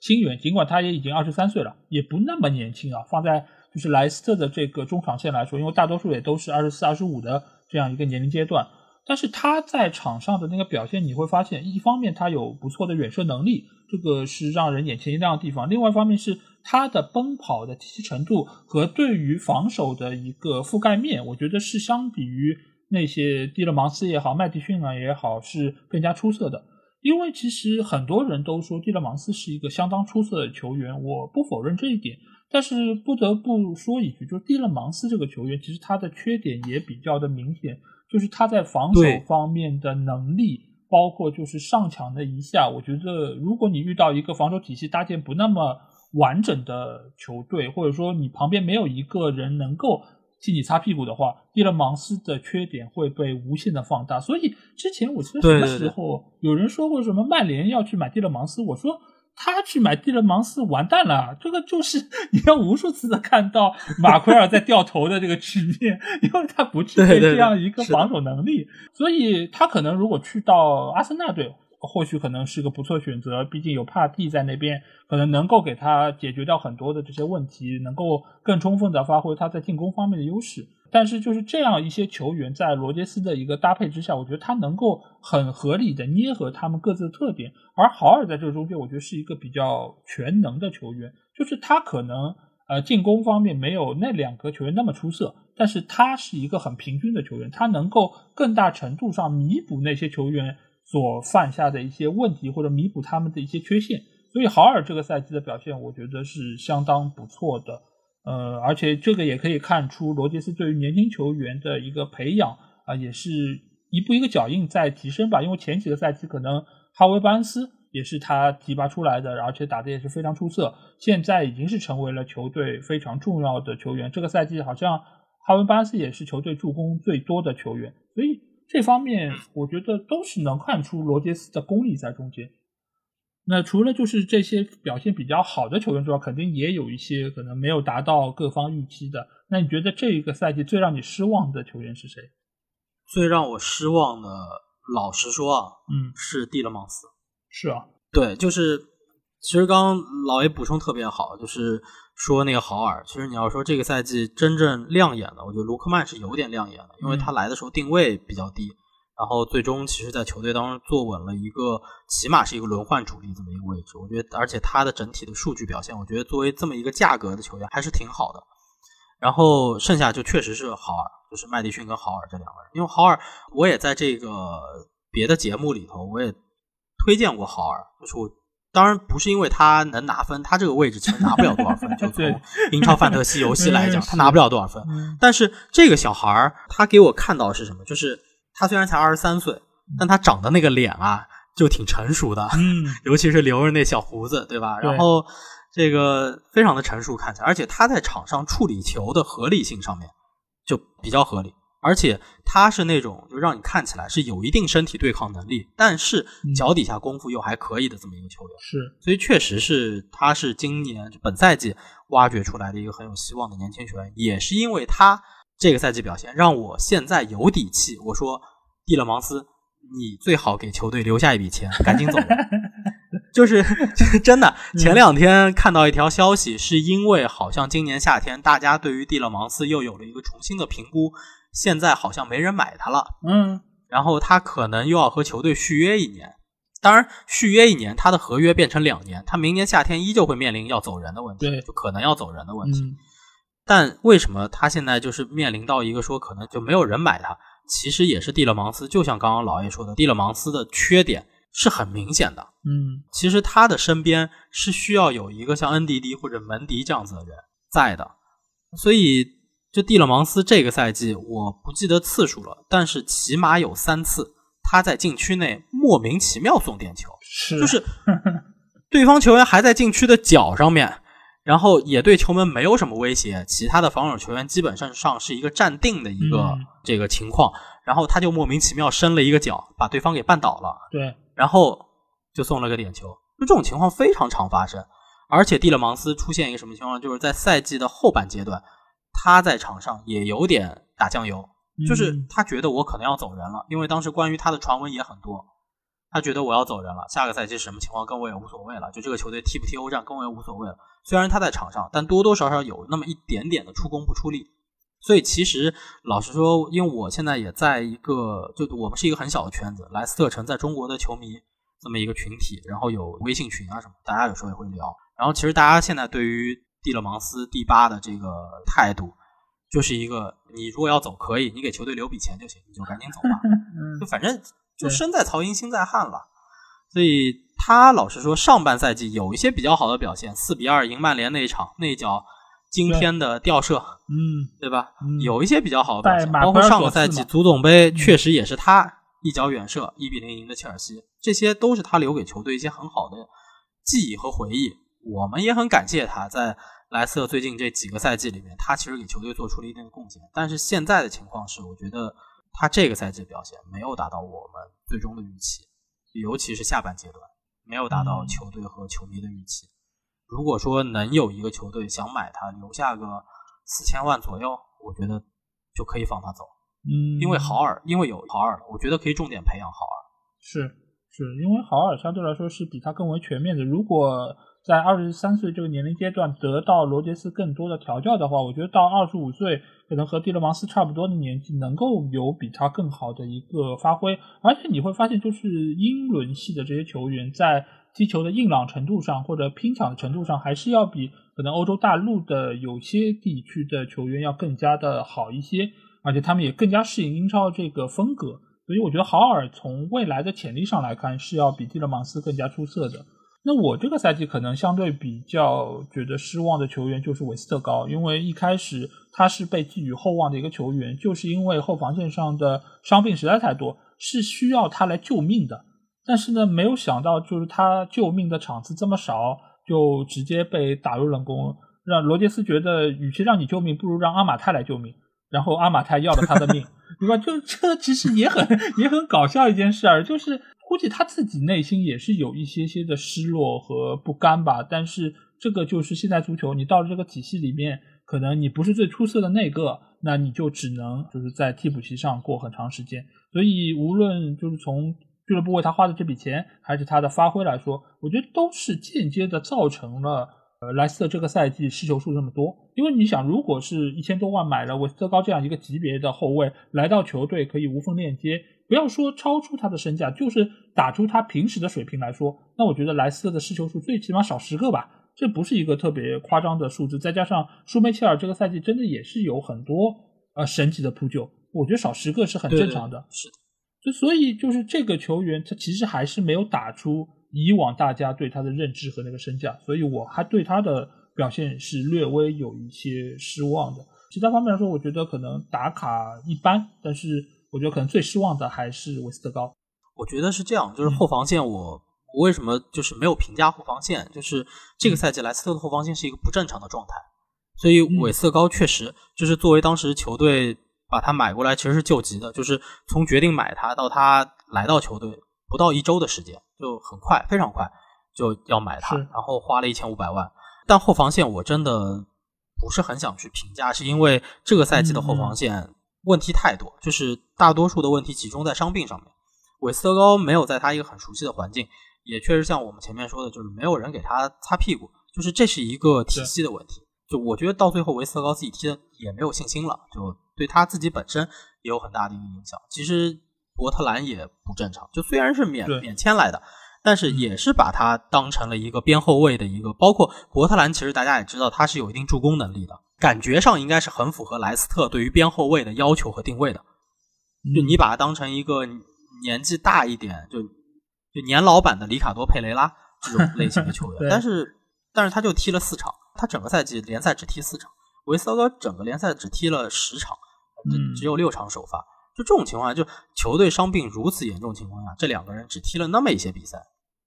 新援。尽管他也已经二十三岁了，也不那么年轻啊。放在就是莱斯特的这个中场线来说，因为大多数也都是二十四、二十五的这样一个年龄阶段。但是他在场上的那个表现，你会发现，一方面他有不错的远射能力，这个是让人眼前一亮的地方；另外一方面是他的奔跑的积极程度和对于防守的一个覆盖面，我觉得是相比于那些蒂勒芒斯也好、麦迪逊啊也好是更加出色的。因为其实很多人都说蒂勒芒斯是一个相当出色的球员，我不否认这一点，但是不得不说一句，就是蒂勒芒斯这个球员，其实他的缺点也比较的明显。就是他在防守方面的能力，包括就是上抢的一下，我觉得如果你遇到一个防守体系搭建不那么完整的球队，或者说你旁边没有一个人能够替你擦屁股的话，蒂勒芒斯的缺点会被无限的放大。所以之前我记得什么时候有人说过什么曼联要去买蒂勒芒斯，我说。他去买蒂勒芒斯完蛋了，这个就是 你要无数次的看到马奎尔在掉头的这个局面，因为他不具备这样一个防守能力，所以他可能如果去到阿森纳队，或许可能是个不错选择，毕竟有帕蒂在那边，可能能够给他解决掉很多的这些问题，能够更充分的发挥他在进攻方面的优势。但是就是这样一些球员在罗杰斯的一个搭配之下，我觉得他能够很合理的捏合他们各自的特点。而豪尔在这个中间，我觉得是一个比较全能的球员，就是他可能呃进攻方面没有那两个球员那么出色，但是他是一个很平均的球员，他能够更大程度上弥补那些球员所犯下的一些问题，或者弥补他们的一些缺陷。所以豪尔这个赛季的表现，我觉得是相当不错的。呃，而且这个也可以看出罗杰斯对于年轻球员的一个培养啊，也是一步一个脚印在提升吧。因为前几个赛季可能哈维·巴恩斯也是他提拔出来的，而且打的也是非常出色，现在已经是成为了球队非常重要的球员。这个赛季好像哈维·巴恩斯也是球队助攻最多的球员，所以这方面我觉得都是能看出罗杰斯的功力在中间。那除了就是这些表现比较好的球员之外，肯定也有一些可能没有达到各方预期的。那你觉得这一个赛季最让你失望的球员是谁？最让我失望的，老实说啊，嗯，是蒂勒芒斯。是啊，对，就是其实刚刚老 A 补充特别好，就是说那个豪尔，其实你要说这个赛季真正亮眼的，我觉得卢克曼是有点亮眼的，因为他来的时候定位比较低。然后最终其实，在球队当中坐稳了一个，起码是一个轮换主力这么一个位置。我觉得，而且他的整体的数据表现，我觉得作为这么一个价格的球员还是挺好的。然后剩下就确实是豪尔，就是麦迪逊跟豪尔这两个人。因为豪尔，我也在这个别的节目里头，我也推荐过豪尔。就是我当然不是因为他能拿分，他这个位置其实拿不了多少分。就从英超范特西游戏来讲，他拿不了多少分。但是这个小孩儿，他给我看到是什么？就是。他虽然才二十三岁，但他长的那个脸啊，就挺成熟的，嗯，尤其是留着那小胡子，对吧？然后这个非常的成熟，看起来，而且他在场上处理球的合理性上面就比较合理，而且他是那种就让你看起来是有一定身体对抗能力，但是脚底下功夫又还可以的这么一个球员，是，所以确实是他是今年本赛季挖掘出来的一个很有希望的年轻球员，也是因为他。这个赛季表现让我现在有底气。我说，蒂勒芒斯，你最好给球队留下一笔钱，赶紧走。就是 真的，前两天看到一条消息，是因为好像今年夏天大家对于蒂勒芒斯又有了一个重新的评估，现在好像没人买他了。嗯，然后他可能又要和球队续约一年。当然，续约一年，他的合约变成两年，他明年夏天依旧会面临要走人的问题，就可能要走人的问题。但为什么他现在就是面临到一个说可能就没有人买他？其实也是蒂勒芒斯，就像刚刚老爷说的，蒂勒芒斯的缺点是很明显的。嗯，其实他的身边是需要有一个像恩迪迪或者门迪这样子的人在的，所以就蒂勒芒斯这个赛季我不记得次数了，但是起码有三次他在禁区内莫名其妙送点球，是就是对方球员还在禁区的脚上面。然后也对球门没有什么威胁，其他的防守球员基本上上是一个站定的一个这个情况，然后他就莫名其妙伸了一个脚，把对方给绊倒了，对，然后就送了个点球，就这种情况非常常发生，而且蒂勒芒斯出现一个什么情况，就是在赛季的后半阶段，他在场上也有点打酱油，就是他觉得我可能要走人了，因为当时关于他的传闻也很多。他觉得我要走人了，下个赛季什么情况跟我也无所谓了，就这个球队踢不踢欧战跟我也无所谓了。虽然他在场上，但多多少少有那么一点点的出工不出力。所以其实老实说，因为我现在也在一个，就我们是一个很小的圈子，莱斯特城在中国的球迷这么一个群体，然后有微信群啊什么，大家有时候也会聊。然后其实大家现在对于蒂勒芒斯第八的这个态度，就是一个你如果要走可以，你给球队留笔钱就行，你就赶紧走吧，就反正。就身在曹营心在汉了，所以他老实说，上半赛季有一些比较好的表现，四比二赢曼联那一场，那一脚惊天的吊射，嗯，对吧？有一些比较好的表现，包括上个赛季足总杯确实也是他一脚远射，一比零赢的切尔西，这些都是他留给球队一些很好的记忆和回忆。我们也很感谢他在莱斯特最近这几个赛季里面，他其实给球队做出了一定的贡献。但是现在的情况是，我觉得。他这个赛季表现没有达到我们最终的预期，尤其是下半阶段没有达到球队和球迷的预期。如果说能有一个球队想买他，留下个四千万左右，我觉得就可以放他走。嗯，因为豪尔，因为有豪尔，我觉得可以重点培养豪尔。是，是因为豪尔相对来说是比他更为全面的。如果在二十三岁这个年龄阶段得到罗杰斯更多的调教的话，我觉得到二十五岁可能和蒂勒芒斯差不多的年纪，能够有比他更好的一个发挥。而且你会发现，就是英伦系的这些球员在踢球的硬朗程度上，或者拼抢的程度上，还是要比可能欧洲大陆的有些地区的球员要更加的好一些。而且他们也更加适应英超这个风格。所以我觉得豪尔从未来的潜力上来看，是要比蒂勒芒斯更加出色的。那我这个赛季可能相对比较觉得失望的球员就是韦斯特高，因为一开始他是被寄予厚望的一个球员，就是因为后防线上的伤病实在太多，是需要他来救命的。但是呢，没有想到就是他救命的场次这么少，就直接被打入冷宫，让罗杰斯觉得与其让你救命，不如让阿马泰来救命。然后阿马泰要了他的命，对吧？就这其实也很也很搞笑一件事儿，就是。估计他自己内心也是有一些些的失落和不甘吧，但是这个就是现在足球，你到了这个体系里面，可能你不是最出色的那个，那你就只能就是在替补席上过很长时间。所以无论就是从俱乐部为他花的这笔钱，还是他的发挥来说，我觉得都是间接的造成了呃莱斯特这个赛季失球数这么多。因为你想，如果是一千多万买了韦斯特高这样一个级别的后卫来到球队，可以无缝链接。不要说超出他的身价，就是打出他平时的水平来说，那我觉得莱斯特的失球数最起码少十个吧，这不是一个特别夸张的数字。再加上舒梅切尔这个赛季真的也是有很多呃神奇的扑救，我觉得少十个是很正常的。是，就所以就是这个球员他其实还是没有打出以往大家对他的认知和那个身价，所以我还对他的表现是略微有一些失望的。其他方面来说，我觉得可能打卡一般，但是。我觉得可能最失望的还是韦斯特高。我觉得是这样，就是后防线，我我为什么就是没有评价后防线？就是这个赛季莱斯特的后防线是一个不正常的状态，所以韦斯特高确实就是作为当时球队把他买过来，其实是救急的，就是从决定买他到他来到球队不到一周的时间，就很快，非常快就要买他，然后花了一千五百万。但后防线我真的不是很想去评价，是因为这个赛季的后防线。问题太多，就是大多数的问题集中在伤病上面。韦斯特高没有在他一个很熟悉的环境，也确实像我们前面说的，就是没有人给他擦屁股，就是这是一个体系的问题。就我觉得到最后，韦斯特高自己踢的也没有信心了，就对他自己本身也有很大的一个影响。其实伯特兰也不正常，就虽然是免免签来的，但是也是把他当成了一个边后卫的一个。包括伯特兰，其实大家也知道他是有一定助攻能力的。感觉上应该是很符合莱斯特对于边后卫的要求和定位的，就你把他当成一个年纪大一点，就就就年老版的里卡多·佩雷拉这种类型的球员。但是，但是他就踢了四场，他整个赛季联赛只踢四场。维斯特高整个联赛只踢了十场，只有六场首发。就这种情况下，就球队伤病如此严重情况下，这两个人只踢了那么一些比赛，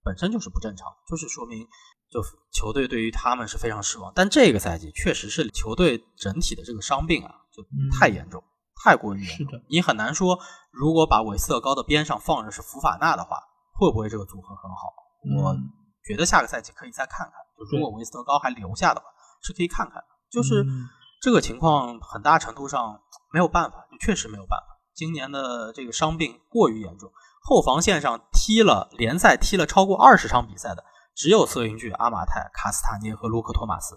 本身就是不正常，就是说明就球队对于他们是非常失望。但这个赛季确实是球队整体的这个伤病啊，就太严重。太过于严重，你很难说，如果把韦斯特高的边上放着是福法纳的话，会不会这个组合很好？我觉得下个赛季可以再看看。就如果韦斯特高还留下的话，是可以看看。就是这个情况，很大程度上没有办法，确实没有办法。今年的这个伤病过于严重，后防线上踢了联赛踢了超过二十场比赛的，只有瑟云巨、阿马泰、卡斯塔涅和卢克托马斯。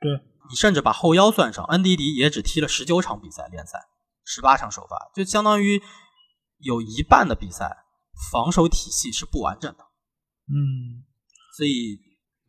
对你甚至把后腰算上，恩迪迪也只踢了十九场比赛联赛。十八场首发，就相当于有一半的比赛防守体系是不完整的。嗯，所以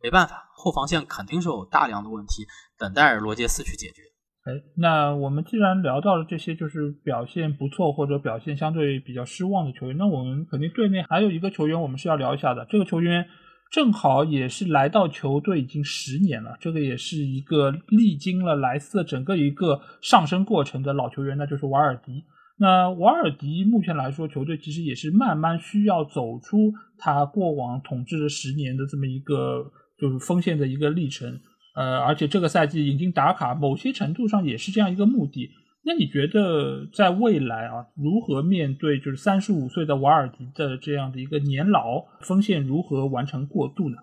没办法，后防线肯定是有大量的问题等待着罗杰斯去解决。哎，那我们既然聊到了这些，就是表现不错或者表现相对比较失望的球员，那我们肯定队内还有一个球员我们是要聊一下的。这个球员正好也是来到球队已经十年了，这个也是一个历经了莱斯特整个一个上升过程的老球员，那就是瓦尔迪。那瓦尔迪目前来说，球队其实也是慢慢需要走出他过往统治了十年的这么一个就是锋线的一个历程。呃，而且这个赛季引进打卡，某些程度上也是这样一个目的。那你觉得在未来啊，如何面对就是三十五岁的瓦尔迪的这样的一个年老锋线，如何完成过渡呢？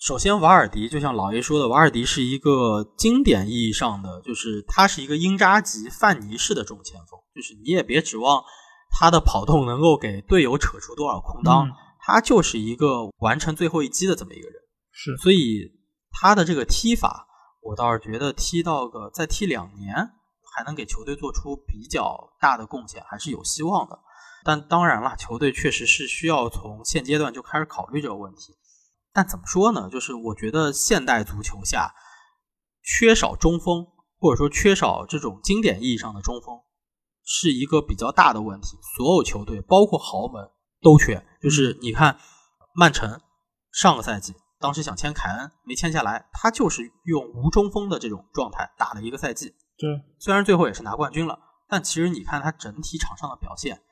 首先，瓦尔迪就像老爷说的，瓦尔迪是一个经典意义上的，就是他是一个英扎吉、范尼式的中前锋，就是你也别指望他的跑动能够给队友扯出多少空当，他就是一个完成最后一击的这么一个人。是，所以。他的这个踢法，我倒是觉得踢到个再踢两年，还能给球队做出比较大的贡献，还是有希望的。但当然了，球队确实是需要从现阶段就开始考虑这个问题。但怎么说呢？就是我觉得现代足球下缺少中锋，或者说缺少这种经典意义上的中锋，是一个比较大的问题。所有球队，包括豪门，都缺。就是你看，曼城上个赛季。当时想签凯恩，没签下来，他就是用无中锋的这种状态打了一个赛季。对，虽然最后也是拿冠军了，但其实你看他整体场上的表现，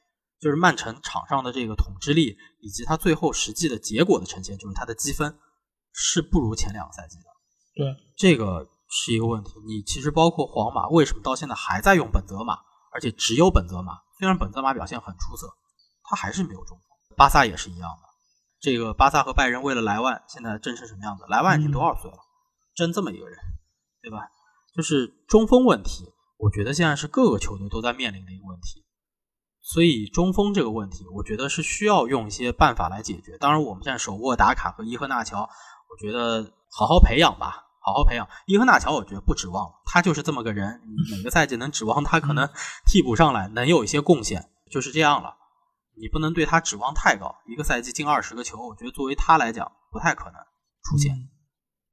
就是曼城场上的这个统治力，以及他最后实际的结果的呈现，就是他的积分是不如前两个赛季的。对，这个是一个问题。你其实包括皇马，为什么到现在还在用本泽马，而且只有本泽马？虽然本泽马表现很出色，他还是没有中锋。巴萨也是一样的。这个巴萨和拜仁为了莱万，现在争成什么样子？莱万已经多少岁了？争这么一个人，对吧？就是中锋问题，我觉得现在是各个球队都在面临的一个问题。所以中锋这个问题，我觉得是需要用一些办法来解决。当然，我们现在手握达卡和伊赫纳乔，我觉得好好培养吧，好好培养。伊赫纳乔，我觉得不指望他就是这么个人，你每个赛季能指望他可能替补上来能有一些贡献，就是这样了。你不能对他指望太高，一个赛季进二十个球，我觉得作为他来讲不太可能出现。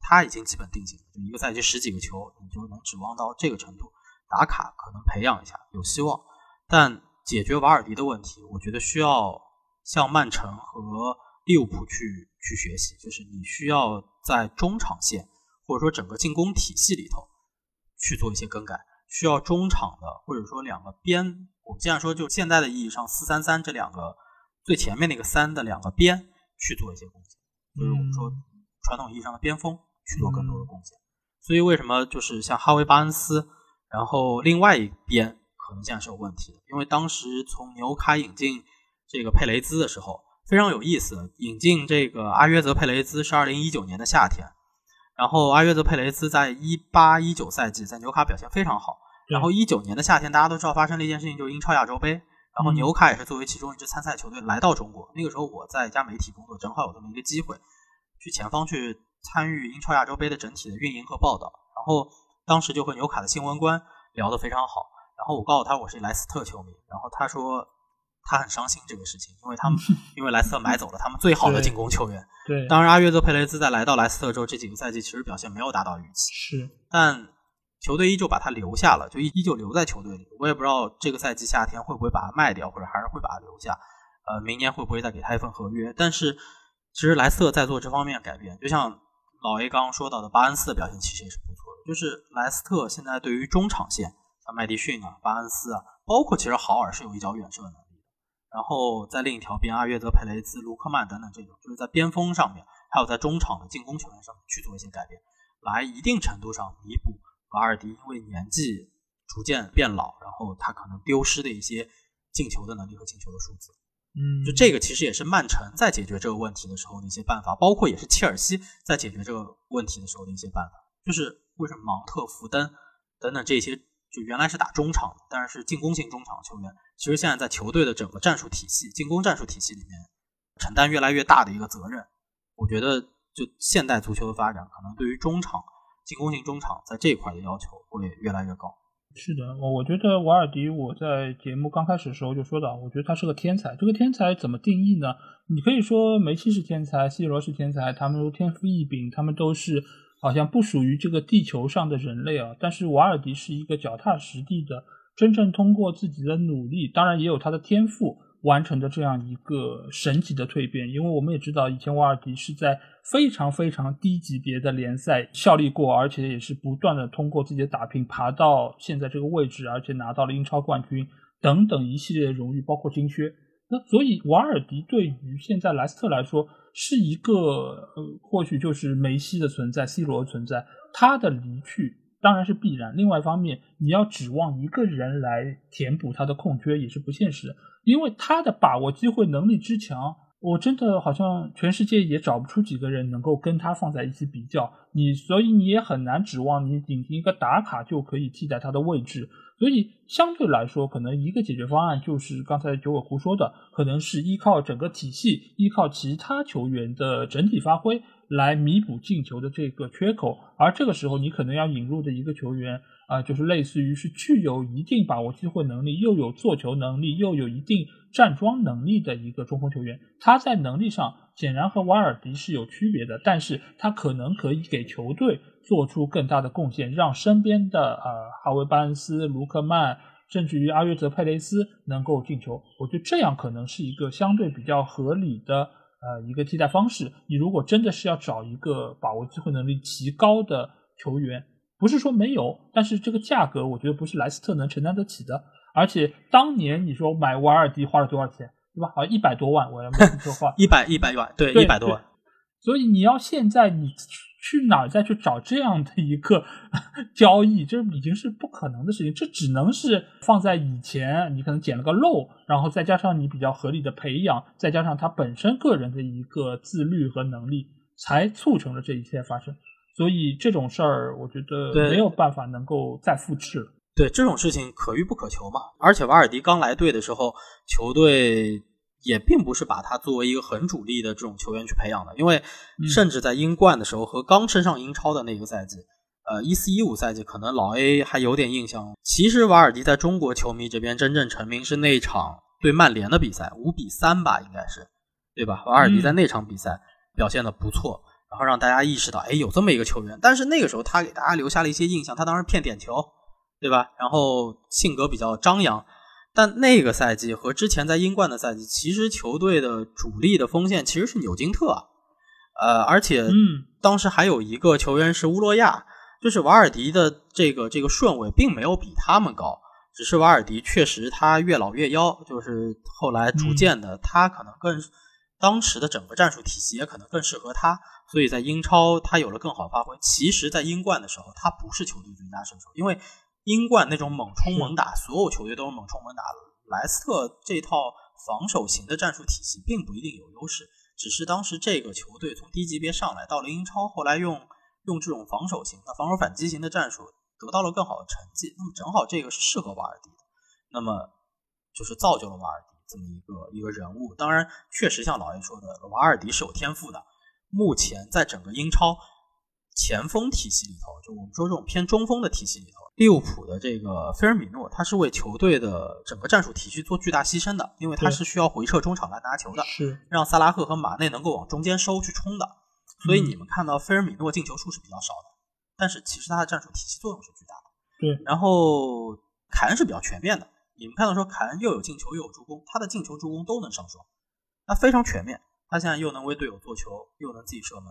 他已经基本定型了，就一个赛季十几个球，你就能指望到这个程度。打卡可能培养一下有希望，但解决瓦尔迪的问题，我觉得需要向曼城和利物浦去去学习，就是你需要在中场线或者说整个进攻体系里头去做一些更改，需要中场的或者说两个边。我们既然说，就现在的意义上，四三三这两个最前面那个三的两个边去做一些贡献，就是我们说传统意义上的边锋去做更多的贡献。所以为什么就是像哈维巴恩斯，然后另外一边可能现在是有问题的？因为当时从纽卡引进这个佩雷兹的时候非常有意思，引进这个阿约泽佩雷兹是二零一九年的夏天，然后阿约泽佩雷兹在一八一九赛季在纽卡表现非常好。然后一九年的夏天，大家都知道发生了一件事情，就是英超亚洲杯。然后纽卡也是作为其中一支参赛球队来到中国。那个时候我在一家媒体工作，正好有这么一个机会，去前方去参与英超亚洲杯的整体的运营和报道。然后当时就和纽卡的新闻官聊得非常好。然后我告诉他我是莱斯特球迷，然后他说他很伤心这个事情，因为他们 因为莱斯特买走了他们最好的进攻球员。对，当然阿约泽佩雷兹在来到莱斯特之后，这几个赛季其实表现没有达到预期。是，但。球队依旧把他留下了，就依依旧留在球队里。我也不知道这个赛季夏天会不会把他卖掉，或者还是会把他留下。呃，明年会不会再给他一份合约？但是其实莱斯特在做这方面改变，就像老 A 刚刚说到的，巴恩斯的表现其实也是不错的。就是莱斯特现在对于中场线，像麦迪逊啊、巴恩斯啊，包括其实豪尔是有一脚远射的能力的。然后在另一条边，阿约泽佩雷兹、卢克曼等等这种，就是在边锋上面，还有在中场的进攻球员上面去做一些改变，来一定程度上弥补瓦尔迪因为年纪逐渐变老，然后他可能丢失的一些进球的能力和进球的数字。嗯，就这个其实也是曼城在解决这个问题的时候的一些办法，包括也是切尔西在解决这个问题的时候的一些办法。就是为什么芒特、福登等等这些，就原来是打中场，但是是进攻型中场球员，其实现在在球队的整个战术体系、进攻战术体系里面承担越来越大的一个责任。我觉得，就现代足球的发展，可能对于中场、进攻型中场在这一块的要求会越来越高。是的，我我觉得瓦尔迪，我在节目刚开始的时候就说到，我觉得他是个天才。这个天才怎么定义呢？你可以说梅西是天才，C 罗是天才，他们都天赋异禀，他们都是好像不属于这个地球上的人类啊。但是瓦尔迪是一个脚踏实地的，真正通过自己的努力，当然也有他的天赋。完成的这样一个神级的蜕变，因为我们也知道，以前瓦尔迪是在非常非常低级别的联赛效力过，而且也是不断的通过自己的打拼爬到现在这个位置，而且拿到了英超冠军等等一系列荣誉，包括金靴。那所以瓦尔迪对于现在莱斯特来说是一个呃，或许就是梅西的存在，C 罗的存在，他的离去当然是必然。另外一方面，你要指望一个人来填补他的空缺也是不现实的。因为他的把握机会能力之强，我真的好像全世界也找不出几个人能够跟他放在一起比较。你所以你也很难指望你仅凭一个打卡就可以替代他的位置。所以相对来说，可能一个解决方案就是刚才九尾狐说的，可能是依靠整个体系，依靠其他球员的整体发挥来弥补进球的这个缺口。而这个时候，你可能要引入的一个球员。啊，就是类似于是具有一定把握机会能力，又有做球能力，又有一定站桩能力的一个中锋球员。他在能力上显然和瓦尔迪是有区别的，但是他可能可以给球队做出更大的贡献，让身边的呃哈维·巴恩斯、卢克曼，甚至于阿约泽·佩雷斯能够进球。我觉得这样可能是一个相对比较合理的呃一个替代方式。你如果真的是要找一个把握机会能力极高的球员。不是说没有，但是这个价格我觉得不是莱斯特能承担得起的。而且当年你说买瓦尔迪花了多少钱，对吧？好像一百多万，我要没记错话，一百一百万，对，一百多万。所以你要现在你去哪儿再去找这样的一个 交易，这已经是不可能的事情。这只能是放在以前，你可能捡了个漏，然后再加上你比较合理的培养，再加上他本身个人的一个自律和能力，才促成了这一切发生。所以这种事儿，我觉得没有办法能够再复制了。对这种事情可遇不可求嘛。而且瓦尔迪刚来队的时候，球队也并不是把他作为一个很主力的这种球员去培养的。因为甚至在英冠的时候和刚升上英超的那个赛季，呃，一四一五赛季，可能老 A 还有点印象。其实瓦尔迪在中国球迷这边真正成名是那场对曼联的比赛，五比三吧，应该是，对吧？瓦尔迪在那场比赛表现的不错。然后让大家意识到，哎，有这么一个球员。但是那个时候他给大家留下了一些印象，他当时骗点球，对吧？然后性格比较张扬。但那个赛季和之前在英冠的赛季，其实球队的主力的锋线其实是纽金特，呃，而且当时还有一个球员是乌洛亚，就是瓦尔迪的这个这个顺位并没有比他们高，只是瓦尔迪确实他越老越妖，就是后来逐渐的他可能更当时的整个战术体系也可能更适合他。所以在英超他有了更好发挥。其实，在英冠的时候，他不是球队最佳射手，因为英冠那种猛冲猛打，所有球队都是猛冲猛打。莱斯特这套防守型的战术体系并不一定有优势，只是当时这个球队从低级别上来到了英超，后来用用这种防守型的防守反击型的战术得到了更好的成绩。那么正好这个是适合瓦尔迪的，那么就是造就了瓦尔迪这么一个一个人物。当然，确实像老爷说的，瓦尔迪是有天赋的。目前在整个英超前锋体系里头，就我们说这种偏中锋的体系里头，利物浦的这个菲尔米诺，他是为球队的整个战术体系做巨大牺牲的，因为他是需要回撤中场来拿球的，是让萨拉赫和马内能够往中间收去冲的。所以你们看到菲尔米诺进球数是比较少的，但是其实他的战术体系作用是巨大的。对，然后凯恩是比较全面的，你们看到说凯恩又有进球又有助攻，他的进球助攻都能上双，他非常全面。他现在又能为队友做球，又能自己射门，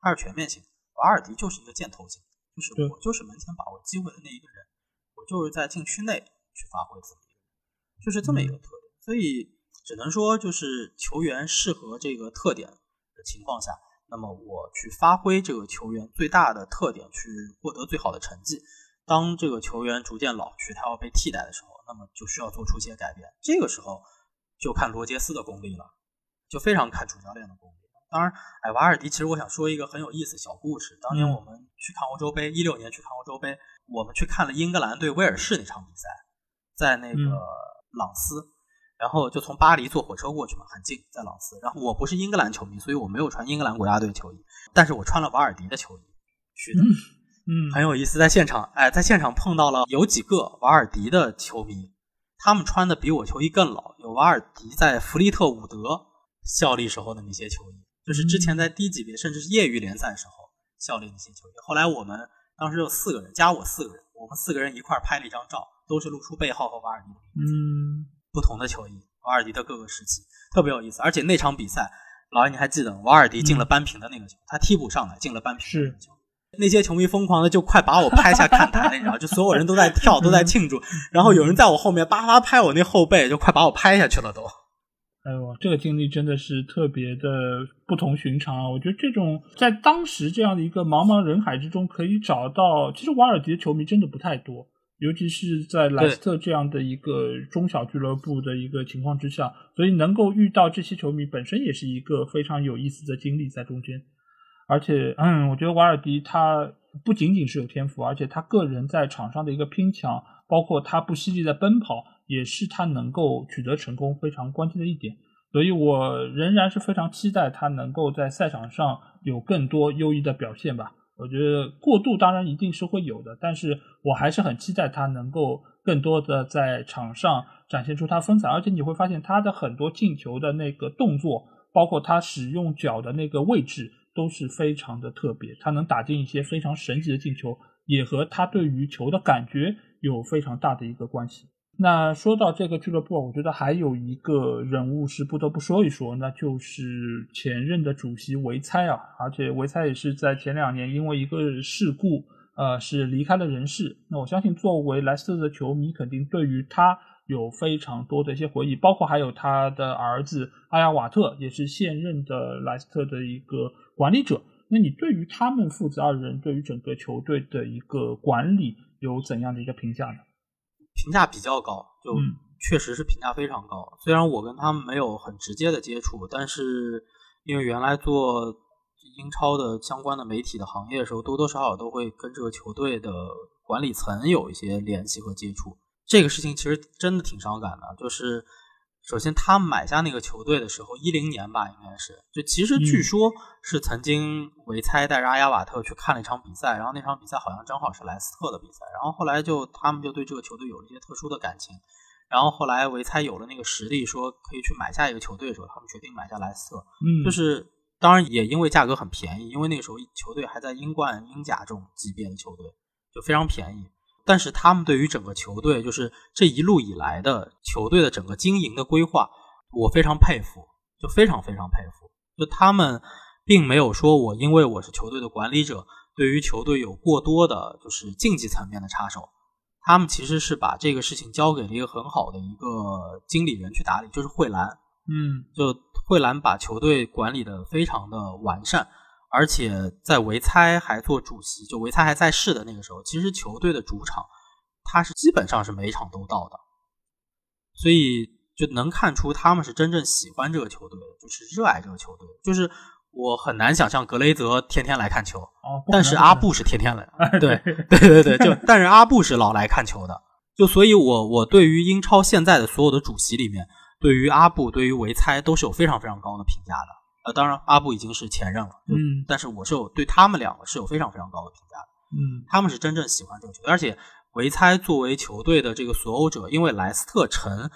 他是全面性。瓦尔迪就是一个箭头型，就是我就是门前把握机会的那一个人，我就是在禁区内去发挥自己，就是这么一个特点。所以只能说，就是球员适合这个特点的情况下，那么我去发挥这个球员最大的特点，去获得最好的成绩。当这个球员逐渐老去，他要被替代的时候，那么就需要做出一些改变。这个时候就看罗杰斯的功力了，就非常看主教练的功力。当然，哎，瓦尔迪，其实我想说一个很有意思的小故事。当年我们去看欧洲杯，一六年去看欧洲杯，我们去看了英格兰对威尔士那场比赛，在那个朗斯。然后就从巴黎坐火车过去嘛，很近，在朗斯。然后我不是英格兰球迷，所以我没有穿英格兰国家队球衣，但是我穿了瓦尔迪的球衣去的，嗯，很有意思。在现场，哎，在现场碰到了有几个瓦尔迪的球迷，他们穿的比我球衣更老，有瓦尔迪在弗利特伍德效力时候的那些球衣，就是之前在低级别甚至是业余联赛时候效力的一些球员。后来我们当时有四个人，加我四个人，我们四个人一块拍了一张照，都是露出背号和瓦尔迪的名字。嗯。不同的球衣，瓦尔迪的各个时期特别有意思，而且那场比赛，老爷你还记得瓦尔迪进了扳平的那个球，他替补上来进了扳平的球，那些球迷疯狂的就快把我拍下看台了，你知道，就所有人都在跳，都在庆祝，然后有人在我后面叭叭拍我那后背，就快把我拍下去了都。哎呦，这个经历真的是特别的不同寻常啊！我觉得这种在当时这样的一个茫茫人海之中可以找到，其实瓦尔迪的球迷真的不太多。尤其是在莱斯特这样的一个中小俱乐部的一个情况之下，所以能够遇到这些球迷本身也是一个非常有意思的经历在中间。而且，嗯，我觉得瓦尔迪他不仅仅是有天赋，而且他个人在场上的一个拼抢，包括他不惜力的奔跑，也是他能够取得成功非常关键的一点。所以我仍然是非常期待他能够在赛场上有更多优异的表现吧。我觉得过度当然一定是会有的，但是我还是很期待他能够更多的在场上展现出他风采，而且你会发现他的很多进球的那个动作，包括他使用脚的那个位置都是非常的特别，他能打进一些非常神奇的进球，也和他对于球的感觉有非常大的一个关系。那说到这个俱乐部，我觉得还有一个人物是不得不说一说，那就是前任的主席维猜啊，而且维猜也是在前两年因为一个事故，呃，是离开了人世。那我相信作为莱斯特的球迷，肯定对于他有非常多的一些回忆，包括还有他的儿子阿亚瓦特，也是现任的莱斯特的一个管理者。那你对于他们父子二人对于整个球队的一个管理有怎样的一个评价呢？评价比较高，就确实是评价非常高。虽然我跟他们没有很直接的接触，但是因为原来做英超的相关的媒体的行业的时候，多多少少都会跟这个球队的管理层有一些联系和接触。这个事情其实真的挺伤感的，就是。首先，他买下那个球队的时候，一零年吧，应该是。就其实据说是曾经维猜带着阿亚瓦特去看了一场比赛，然后那场比赛好像正好是莱斯特的比赛，然后后来就他们就对这个球队有了一些特殊的感情。然后后来维猜有了那个实力，说可以去买下一个球队的时候，他们决定买下莱斯特。嗯，就是当然也因为价格很便宜，因为那个时候球队还在英冠、英甲这种级别的球队，就非常便宜。但是他们对于整个球队，就是这一路以来的球队的整个经营的规划，我非常佩服，就非常非常佩服。就他们并没有说我因为我是球队的管理者，对于球队有过多的就是竞技层面的插手。他们其实是把这个事情交给了一个很好的一个经理人去打理，就是惠兰。嗯，就惠兰把球队管理的非常的完善。而且在维猜还做主席，就维猜还在世的那个时候，其实球队的主场他是基本上是每场都到的，所以就能看出他们是真正喜欢这个球队的，就是热爱这个球队。就是我很难想象格雷泽天天来看球，但是阿布是天天来，对对对对，就但是阿布是老来看球的，就所以我我对于英超现在的所有的主席里面，对于阿布对于维猜都是有非常非常高的评价的。呃，当然，阿布已经是前任了，嗯，但是我是有对他们两个是有非常非常高的评价的，嗯，他们是真正喜欢这个球队，而且维猜作为球队的这个所有者，因为莱斯特城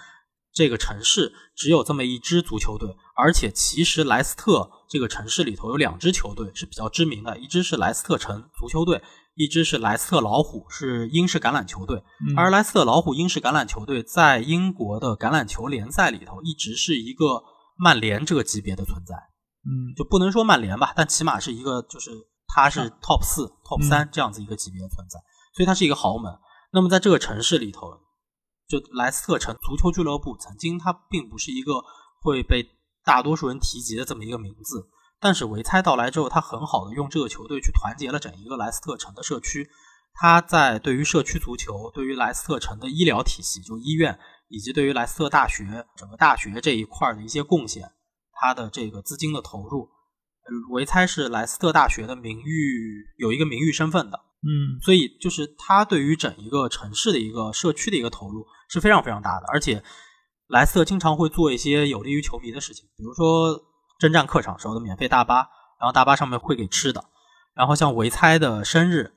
这个城市只有这么一支足球队，而且其实莱斯特这个城市里头有两支球队是比较知名的，一支是莱斯特城足球队，一支是莱斯特老虎，是英式橄榄球队。嗯。而莱斯特老虎英式橄榄球队在英国的橄榄球联赛里头，一直是一个曼联这个级别的存在，嗯就不能说曼联吧，但起码是一个就是它是 top 四、top 三这样子一个级别的存在，所以它是一个豪门。那么在这个城市里头，就莱斯特城足球俱乐部曾经它并不是一个会被大多数人提及的这么一个名字，但是维猜到来之后，他很好的用这个球队去团结了整一个莱斯特城的社区。他在对于社区足球、对于莱斯特城的医疗体系，就医院，以及对于莱斯特大学整个大学这一块的一些贡献，他的这个资金的投入，呃维猜是莱斯特大学的名誉有一个名誉身份的，嗯。所以就是他对于整一个城市的一个社区的一个投入是非常非常大的，而且莱斯特经常会做一些有利于球迷的事情，比如说征战客场时候的免费大巴，然后大巴上面会给吃的，然后像维猜的生日，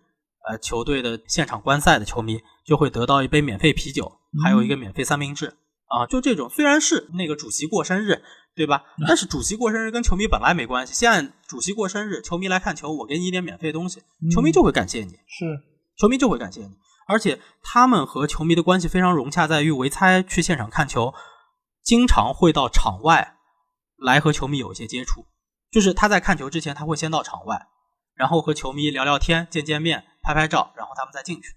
呃，球队的现场观赛的球迷就会得到一杯免费啤酒，还有一个免费三明治。啊，就这种，虽然是那个主席过生日，对吧？但是主席过生日跟球迷本来没关系。现在主席过生日，球迷来看球，我给你一点免费东西，球迷就会感谢你。是球迷就会感谢你，而且他们和球迷的关系非常融洽，在于维猜去现场看球，经常会到场外来和球迷有一些接触，就是他在看球之前，他会先到场外，然后和球迷聊聊天、见见面、拍拍照，然后他们再进去。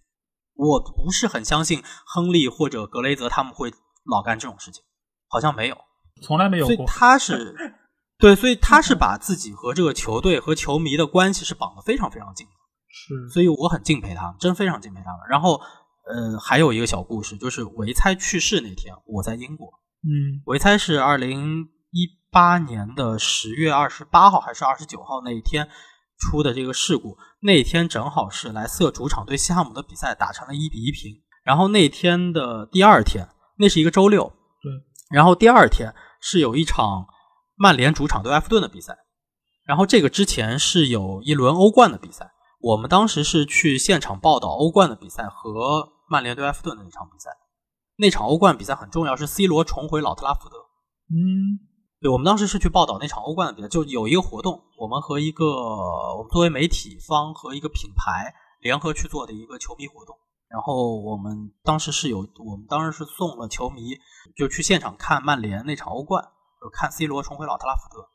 我不是很相信亨利或者格雷泽他们会老干这种事情，好像没有。从来没有所以过。他是 对，所以他是把自己和这个球队和球迷的关系是绑得非常非常紧的。是所以我很敬佩他们，真非常敬佩他们。然后，呃，还有一个小故事，就是维猜去世那天，我在英国。嗯维猜是二零一八年的十月二十八号还是二十九号那一天出的这个事故。那天正好是莱斯特主场对西汉姆的比赛打成了一比一平。然后那天的第二天，那是一个周六，对。然后第二天是有一场曼联主场对埃弗顿的比赛。然后这个之前是有一轮欧冠的比赛。我们当时是去现场报道欧冠的比赛和曼联对埃弗顿的那场比赛。那场欧冠比赛很重要，是 C 罗重回老特拉福德。嗯对，我们当时是去报道那场欧冠的比赛，就有一个活动，我们和一个我们作为媒体方和一个品牌联合去做的一个球迷活动。然后我们当时是有，我们当时是送了球迷就去现场看曼联那场欧冠，就看 C 罗重回老特拉福德，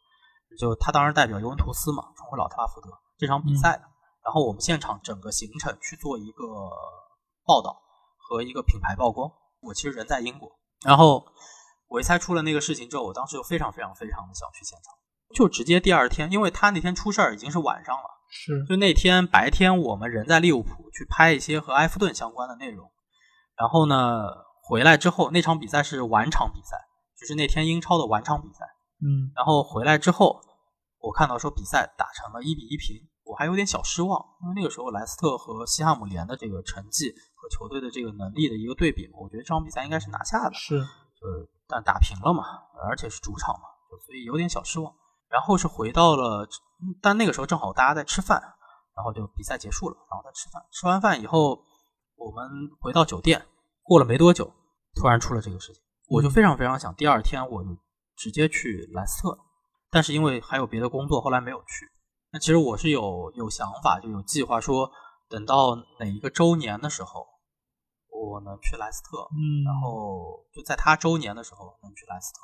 就他当时代表尤文图斯嘛，重回老特拉福德这场比赛的。然后我们现场整个行程去做一个报道和一个品牌曝光。我其实人在英国，然后我一猜出了那个事情之后，我当时就非常非常非常的想去现场，就直接第二天，因为他那天出事儿已经是晚上了，是。就那天白天我们人在利物浦去拍一些和埃弗顿相关的内容，然后呢回来之后那场比赛是晚场比赛，就是那天英超的晚场比赛，嗯。然后回来之后，我看到说比赛打成了一比一平，我还有点小失望，因为那个时候莱斯特和西汉姆联的这个成绩和球队的这个能力的一个对比嘛，我觉得这场比赛应该是拿下的，是。就是但打平了嘛，而且是主场嘛，所以有点小失望。然后是回到了，嗯但那个时候正好大家在吃饭，然后就比赛结束了，然后在吃饭。吃完饭以后，我们回到酒店，过了没多久，突然出了这个事情，我就非常非常想第二天我就直接去莱斯特，但是因为还有别的工作，后来没有去。那其实我是有有想法，就有计划说，等到哪一个周年的时候，我能去莱斯特，嗯，然后就在他周年的时候能去莱斯特，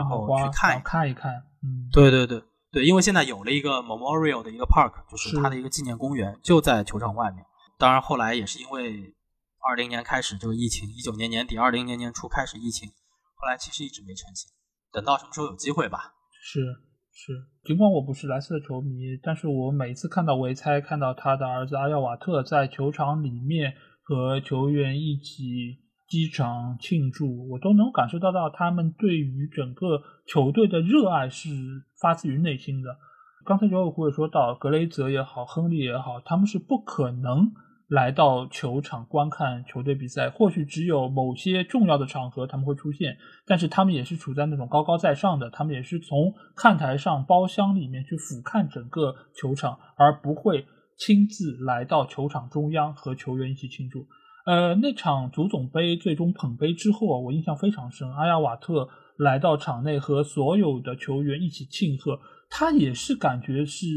然后去看一想看一看，嗯，对对对对，因为现在有了一个 Memorial 的一个 park，就是是它的一个纪念公园，就在球场外面。当然后来也是因为二零年开始这个疫情，一九年年底、二零年年初开始疫情，后来其实一直没成型。等到什么时候有机会吧。是是，尽管我不是莱斯特球迷，但是我每次看到维猜，看到他的儿子阿耀瓦特在球场里面和球员一起击掌庆祝，我都能感受到到他们对于整个球队的热爱是发自于内心的。刚才九尾狐也说到，格雷泽也好，亨利也好，他们是不可能来到球场观看球队比赛，或许只有某些重要的场合他们会出现，但是他们也是处在那种高高在上的，他们也是从看台上包厢里面去俯瞰整个球场，而不会亲自来到球场中央和球员一起庆祝。呃，那场足总杯最终捧杯之后啊，我印象非常深，阿亚瓦特来到场内和所有的球员一起庆贺，他也是感觉是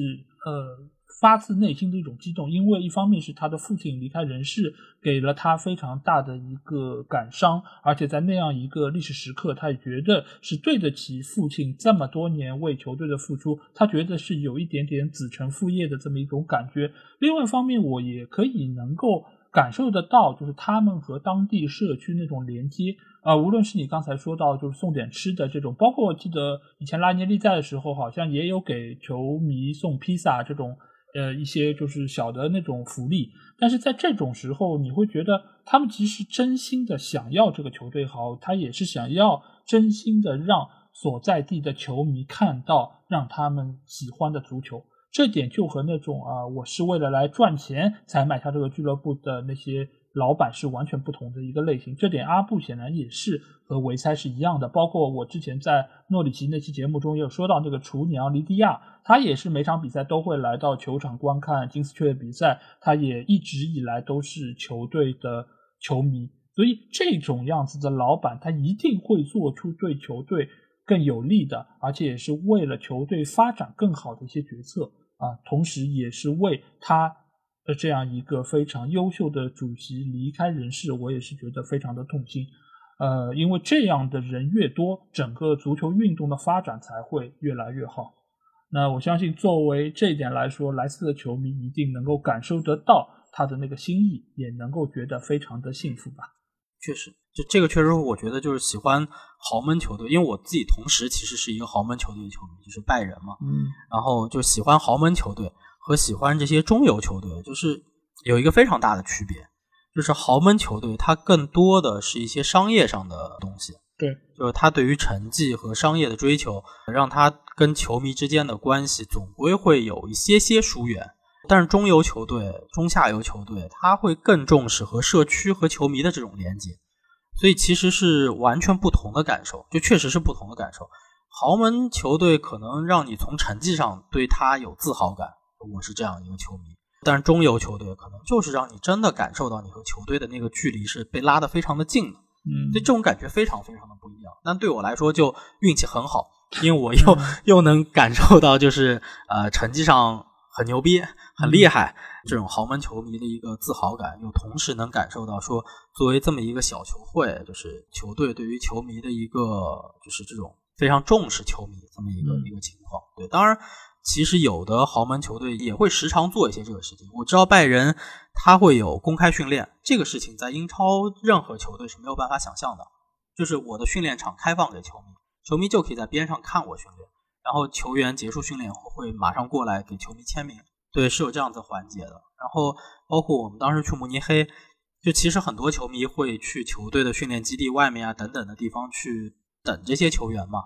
呃发自内心的一种激动，因为一方面是他的父亲离开人世，给了他非常大的一个感伤，而且在那样一个历史时刻，他也觉得是对得起父亲这么多年为球队的付出，他觉得是有一点点子承父业的这么一种感觉。另外一方面，我也可以能够感受得到，就是他们和当地社区那种连接。啊，无论是你刚才说到，就是送点吃的这种，包括我记得以前拉尼利在的时候，好像也有给球迷送披萨这种，呃，一些就是小的那种福利。但是在这种时候，你会觉得他们其实真心的想要这个球队好，他也是想要真心的让所在地的球迷看到让他们喜欢的足球。这点就和那种啊，我是为了来赚钱才买下这个俱乐部的那些。老板是完全不同的一个类型，这点阿布显然也是和维塞是一样的。包括我之前在诺里奇那期节目中也有说到，那个厨娘黎迪亚，他也是每场比赛都会来到球场观看金丝雀的比赛，他也一直以来都是球队的球迷。所以这种样子的老板，他一定会做出对球队更有利的，而且也是为了球队发展更好的一些决策啊，同时也是为他的。这样一个非常优秀的主席离开人世，我也是觉得非常的痛心。呃，因为这样的人越多，整个足球运动的发展才会越来越好。那我相信，作为这一点来说，莱斯的球迷一定能够感受得到他的那个心意，也能够觉得非常的幸福吧。确实，就这个确实，我觉得就是喜欢豪门球队，因为我自己同时其实是一个豪门球队的球迷，就是拜仁嘛。嗯，然后就喜欢豪门球队。和喜欢这些中游球队，就是有一个非常大的区别，就是豪门球队它更多的是一些商业上的东西，对，就是他对于成绩和商业的追求，让他跟球迷之间的关系总归会有一些些疏远。但是中游球队、中下游球队，他会更重视和社区和球迷的这种连接，所以其实是完全不同的感受，就确实是不同的感受。豪门球队可能让你从成绩上对他有自豪感。我是这样一个球迷，但是中游球队可能就是让你真的感受到你和球队的那个距离是被拉得非常的近的，嗯，所以这种感觉非常非常的不一样。但对我来说就运气很好，因为我又 又能感受到就是呃成绩上很牛逼、很厉害这种豪门球迷的一个自豪感，又同时能感受到说作为这么一个小球会，就是球队对于球迷的一个就是这种非常重视球迷这么一个一个情况。对，当然。其实有的豪门球队也会时常做一些这个事情。我知道拜仁他会有公开训练，这个事情在英超任何球队是没有办法想象的。就是我的训练场开放给球迷，球迷就可以在边上看我训练，然后球员结束训练后会马上过来给球迷签名。对，是有这样子环节的。然后包括我们当时去慕尼黑，就其实很多球迷会去球队的训练基地外面啊等等的地方去等这些球员嘛。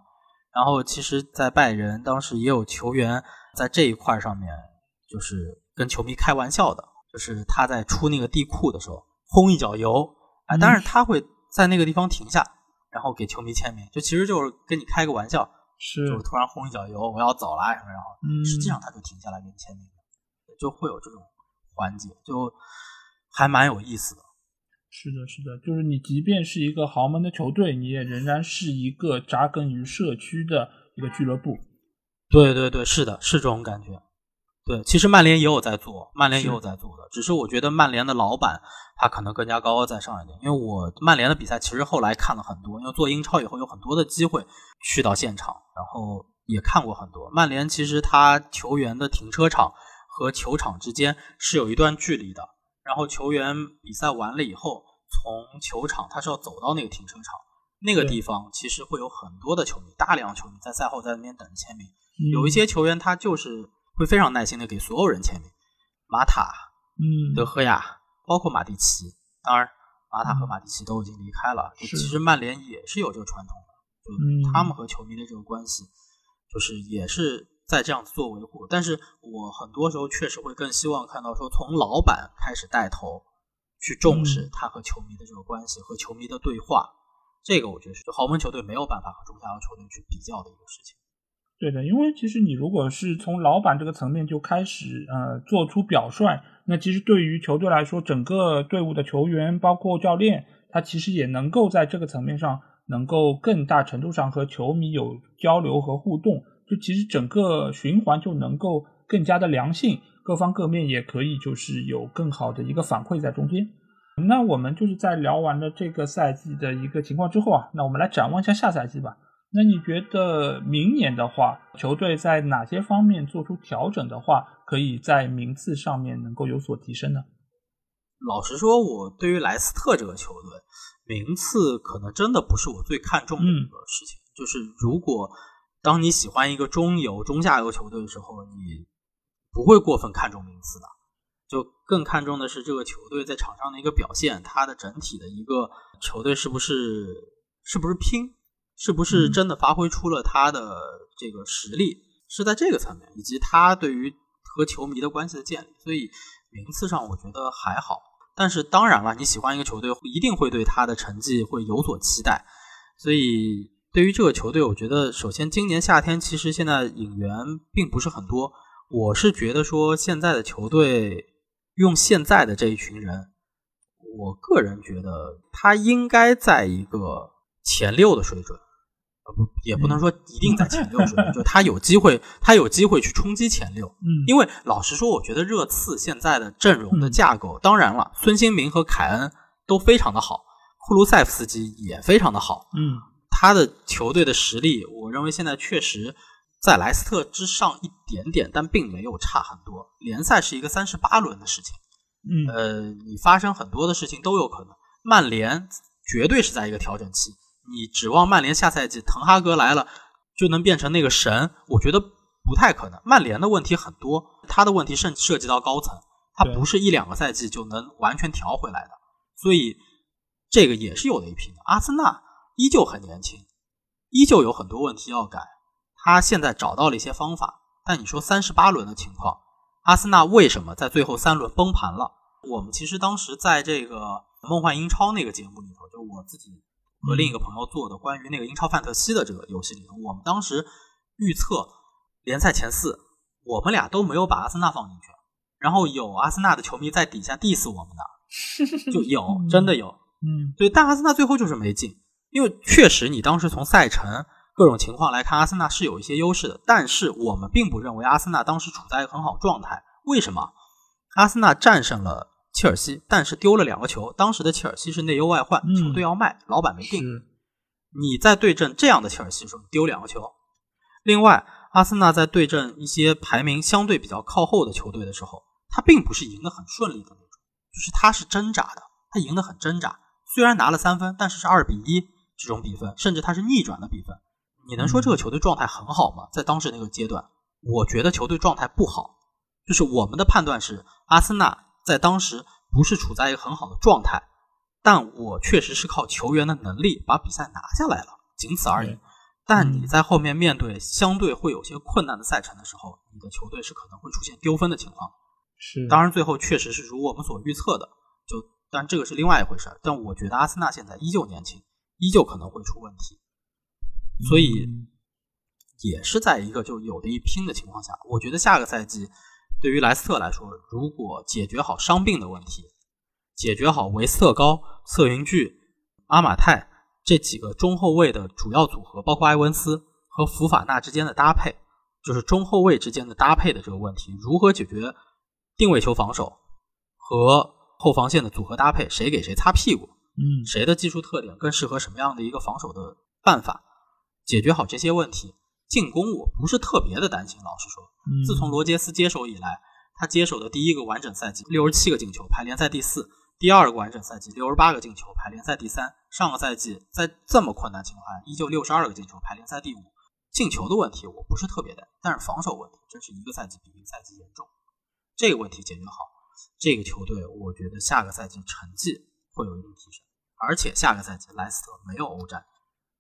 然后，其实，在拜仁当时也有球员在这一块上面，就是跟球迷开玩笑的，就是他在出那个地库的时候轰一脚油，哎，但是他会在那个地方停下，然后给球迷签名，就其实就是跟你开个玩笑，是，就突然轰一脚油，我要走了什么，然后实际上他就停下来给你签名，就会有这种环节，就还蛮有意思的。是的，是的，就是你即便是一个豪门的球队，你也仍然是一个扎根于社区的一个俱乐部。对对对，是的，是这种感觉。对，其实曼联也有在做，曼联也有在做的，只是我觉得曼联的老板他可能更加高高在上一点。因为我曼联的比赛其实后来看了很多，因为做英超以后有很多的机会去到现场，然后也看过很多。曼联其实他球员的停车场和球场之间是有一段距离的。然后球员比赛完了以后，从球场他是要走到那个停车场，那个地方其实会有很多的球迷，大量球迷在赛后在那边等着签名。有一些球员他就是会非常耐心的给所有人签名，马塔、嗯，德赫亚，包括马蒂奇。当然，马塔和马蒂奇都已经离开了。其实曼联也是有这个传统的，就他们和球迷的这个关系，就是也是。在这样子做维护，但是我很多时候确实会更希望看到说，从老板开始带头去重视他和球迷的这个关系和球迷的对话，这个我觉得是豪门球队没有办法和中下游球队去比较的一个事情。对的，因为其实你如果是从老板这个层面就开始呃做出表率，那其实对于球队来说，整个队伍的球员包括教练，他其实也能够在这个层面上能够更大程度上和球迷有交流和互动。就其实整个循环就能够更加的良性，各方各面也可以就是有更好的一个反馈在中间。那我们就是在聊完了这个赛季的一个情况之后啊，那我们来展望一下下赛季吧。那你觉得明年的话，球队在哪些方面做出调整的话，可以在名次上面能够有所提升呢？老实说，我对于莱斯特这个球队，名次可能真的不是我最看重的一个事情。就是如果当你喜欢一个中游、中下游球队的时候，你不会过分看重名次的，就更看重的是这个球队在场上的一个表现，它的整体的一个球队是不是是不是拼，是不是真的发挥出了他的这个实力，是在这个层面，以及他对于和球迷的关系的建立。所以名次上我觉得还好，但是当然了，你喜欢一个球队，一定会对他的成绩会有所期待，所以。对于这个球队，我觉得首先今年夏天其实现在引援并不是很多。我是觉得说现在的球队用现在的这一群人，我个人觉得他应该在一个前六的水准，呃不也不能说一定在前六水准，就他有机会，他有机会去冲击前六。嗯，因为老实说，我觉得热刺现在的阵容的架构，当然了，孙兴民和凯恩都非常的好，库卢塞夫斯基也非常的好。嗯。他的球队的实力，我认为现在确实在莱斯特之上一点点，但并没有差很多。联赛是一个三十八轮的事情，嗯，呃，你发生很多的事情都有可能。曼联绝对是在一个调整期，你指望曼联下赛季滕哈格来了就能变成那个神，我觉得不太可能。曼联的问题很多，他的问题甚至涉及到高层，他不是一两个赛季就能完全调回来的，所以这个也是有的一拼的。阿森纳。依旧很年轻，依旧有很多问题要改。他现在找到了一些方法，但你说三十八轮的情况，阿森纳为什么在最后三轮崩盘了？我们其实当时在这个梦幻英超那个节目里头，就我自己和另一个朋友做的关于那个英超范特西的这个游戏里头，我们当时预测联赛前四，我们俩都没有把阿森纳放进去。然后有阿森纳的球迷在底下 diss 我们的，就有真的有，嗯，对，但阿森纳最后就是没进。因为确实，你当时从赛程各种情况来看，阿森纳是有一些优势的。但是我们并不认为阿森纳当时处在一个很好状态。为什么？阿森纳战胜了切尔西，但是丢了两个球。当时的切尔西是内忧外患，球队要卖，老板没定。你在对阵这样的切尔西时候丢两个球。另外，阿森纳在对阵一些排名相对比较靠后的球队的时候，他并不是赢得很顺利的那种，就是他是挣扎的，他赢得很挣扎。虽然拿了三分，但是是二比一。这种比分，甚至它是逆转的比分，你能说这个球队状态很好吗？在当时那个阶段，我觉得球队状态不好。就是我们的判断是，阿森纳在当时不是处在一个很好的状态，但我确实是靠球员的能力把比赛拿下来了，仅此而已。但你在后面面对相对会有些困难的赛程的时候，你的球队是可能会出现丢分的情况。是，当然最后确实是如我们所预测的，就，但这个是另外一回事儿但我觉得阿森纳现在依旧年轻。依旧可能会出问题，所以也是在一个就有的一拼的情况下，我觉得下个赛季对于莱斯特来说，如果解决好伤病的问题，解决好维斯特高、瑟云巨、阿马泰这几个中后卫的主要组合，包括埃文斯和福法纳之间的搭配，就是中后卫之间的搭配的这个问题，如何解决定位球防守和后防线的组合搭配，谁给谁擦屁股？嗯，谁的技术特点更适合什么样的一个防守的办法？解决好这些问题，进攻我不是特别的担心。老实说，自从罗杰斯接手以来，他接手的第一个完整赛季六十七个进球，排联赛第四；第二个完整赛季六十八个进球，排联赛第三。上个赛季在这么困难情况下，依旧六十二个进球，排联赛第五。进球的问题我不是特别担心，但是防守问题真是一个赛季比一个赛季严重。这个问题解决好，这个球队我觉得下个赛季成绩。会有一定提升，而且下个赛季莱斯特没有欧战，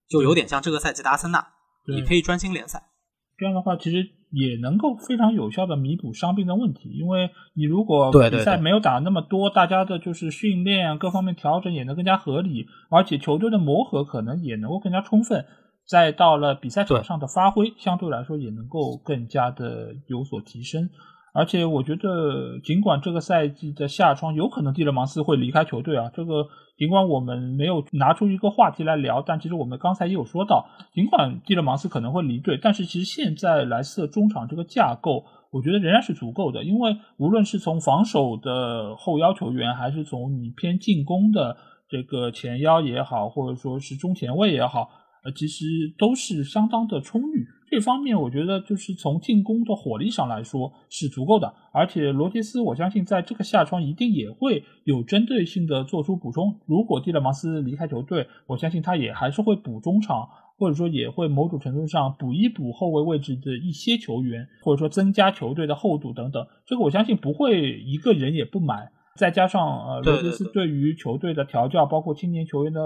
就有点像这个赛季的阿森纳，你可以专心联赛。这样的话，其实也能够非常有效的弥补伤病的问题，因为你如果比赛没有打那么多，大家的就是训练各方面调整也能更加合理，而且球队的磨合可能也能够更加充分，再到了比赛场上的发挥，相对来说也能够更加的有所提升。而且我觉得，尽管这个赛季的夏窗有可能蒂勒芒斯会离开球队啊，这个尽管我们没有拿出一个话题来聊，但其实我们刚才也有说到，尽管蒂勒芒斯可能会离队，但是其实现在莱斯特中场这个架构，我觉得仍然是足够的，因为无论是从防守的后腰球员，还是从你偏进攻的这个前腰也好，或者说是中前卫也好，呃，其实都是相当的充裕。这方面我觉得就是从进攻的火力上来说是足够的，而且罗杰斯我相信在这个夏窗一定也会有针对性的做出补充。如果蒂勒芒斯离开球队，我相信他也还是会补中场，或者说也会某种程度上补一补后卫位置的一些球员，或者说增加球队的厚度等等。这个我相信不会一个人也不买。再加上呃罗杰斯对于球队的调教，包括青年球员的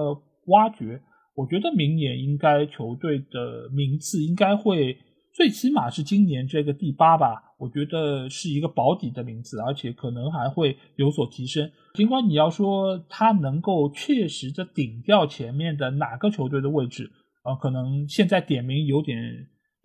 挖掘。我觉得明年应该球队的名次应该会最起码是今年这个第八吧，我觉得是一个保底的名次，而且可能还会有所提升。尽管你要说他能够确实的顶掉前面的哪个球队的位置，呃，可能现在点名有点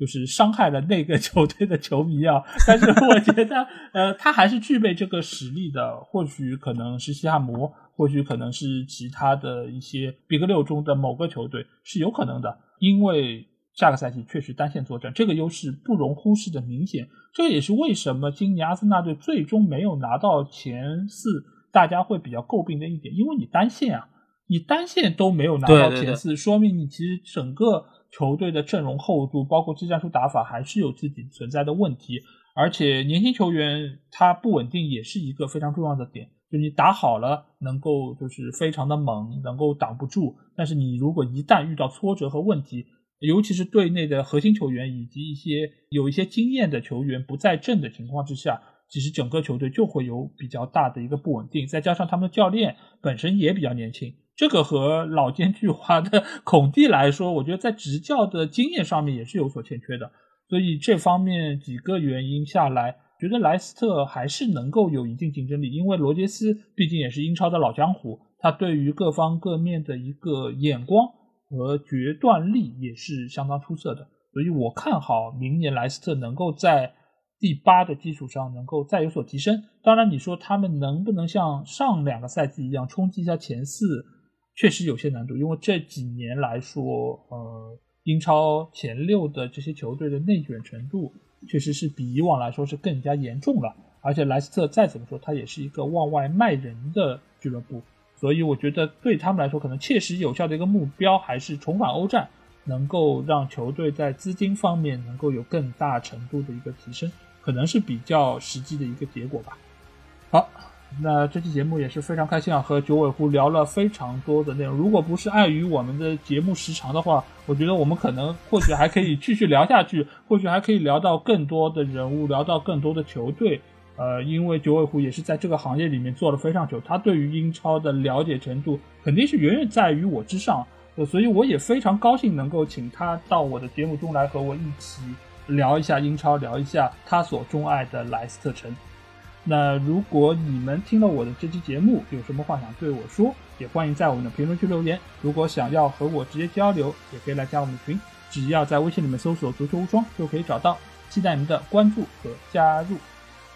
就是伤害了那个 球队的球迷啊，但是我觉得呃他还是具备这个实力的，或许可能是西汉姆。或许可能是其他的一些 Big 六中的某个球队是有可能的，因为下个赛季确实单线作战，这个优势不容忽视的明显。这也是为什么今年阿森纳队最终没有拿到前四，大家会比较诟病的一点，因为你单线啊，你单线都没有拿到前四，说明你其实整个球队的阵容厚度，包括技战术打法还是有自己存在的问题，而且年轻球员他不稳定也是一个非常重要的点。就你打好了，能够就是非常的猛，能够挡不住。但是你如果一旦遇到挫折和问题，尤其是队内的核心球员以及一些有一些经验的球员不在阵的情况之下，其实整个球队就会有比较大的一个不稳定。再加上他们的教练本身也比较年轻，这个和老奸巨猾的 孔蒂来说，我觉得在执教的经验上面也是有所欠缺的。所以这方面几个原因下来。觉得莱斯特还是能够有一定竞争力，因为罗杰斯毕竟也是英超的老江湖，他对于各方各面的一个眼光和决断力也是相当出色的，所以我看好明年莱斯特能够在第八的基础上能够再有所提升。当然，你说他们能不能像上两个赛季一样冲击一下前四，确实有些难度，因为这几年来说，呃，英超前六的这些球队的内卷程度。确实是比以往来说是更加严重了，而且莱斯特再怎么说，他也是一个往外卖人的俱乐部，所以我觉得对他们来说，可能切实有效的一个目标还是重返欧战，能够让球队在资金方面能够有更大程度的一个提升，可能是比较实际的一个结果吧。好。那这期节目也是非常开心啊，和九尾狐聊了非常多的内容。如果不是碍于我们的节目时长的话，我觉得我们可能或许还可以继续聊下去，或许还可以聊到更多的人物，聊到更多的球队。呃，因为九尾狐也是在这个行业里面做了非常久，他对于英超的了解程度肯定是远远在于我之上，所以我也非常高兴能够请他到我的节目中来和我一起聊一下英超，聊一下他所钟爱的莱斯特城。那如果你们听了我的这期节目，有什么话想对我说，也欢迎在我们的评论区留言。如果想要和我直接交流，也可以来加我们的群，只要在微信里面搜索“足球无双”就可以找到。期待你们的关注和加入。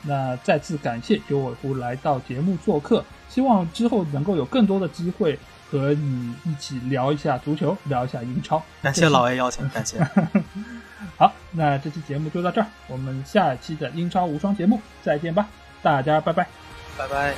那再次感谢九尾狐来到节目做客，希望之后能够有更多的机会和你一起聊一下足球，聊一下英超。感谢老 A 邀请，感谢。好，那这期节目就到这儿，我们下期的英超无双节目再见吧。大家拜拜，拜拜。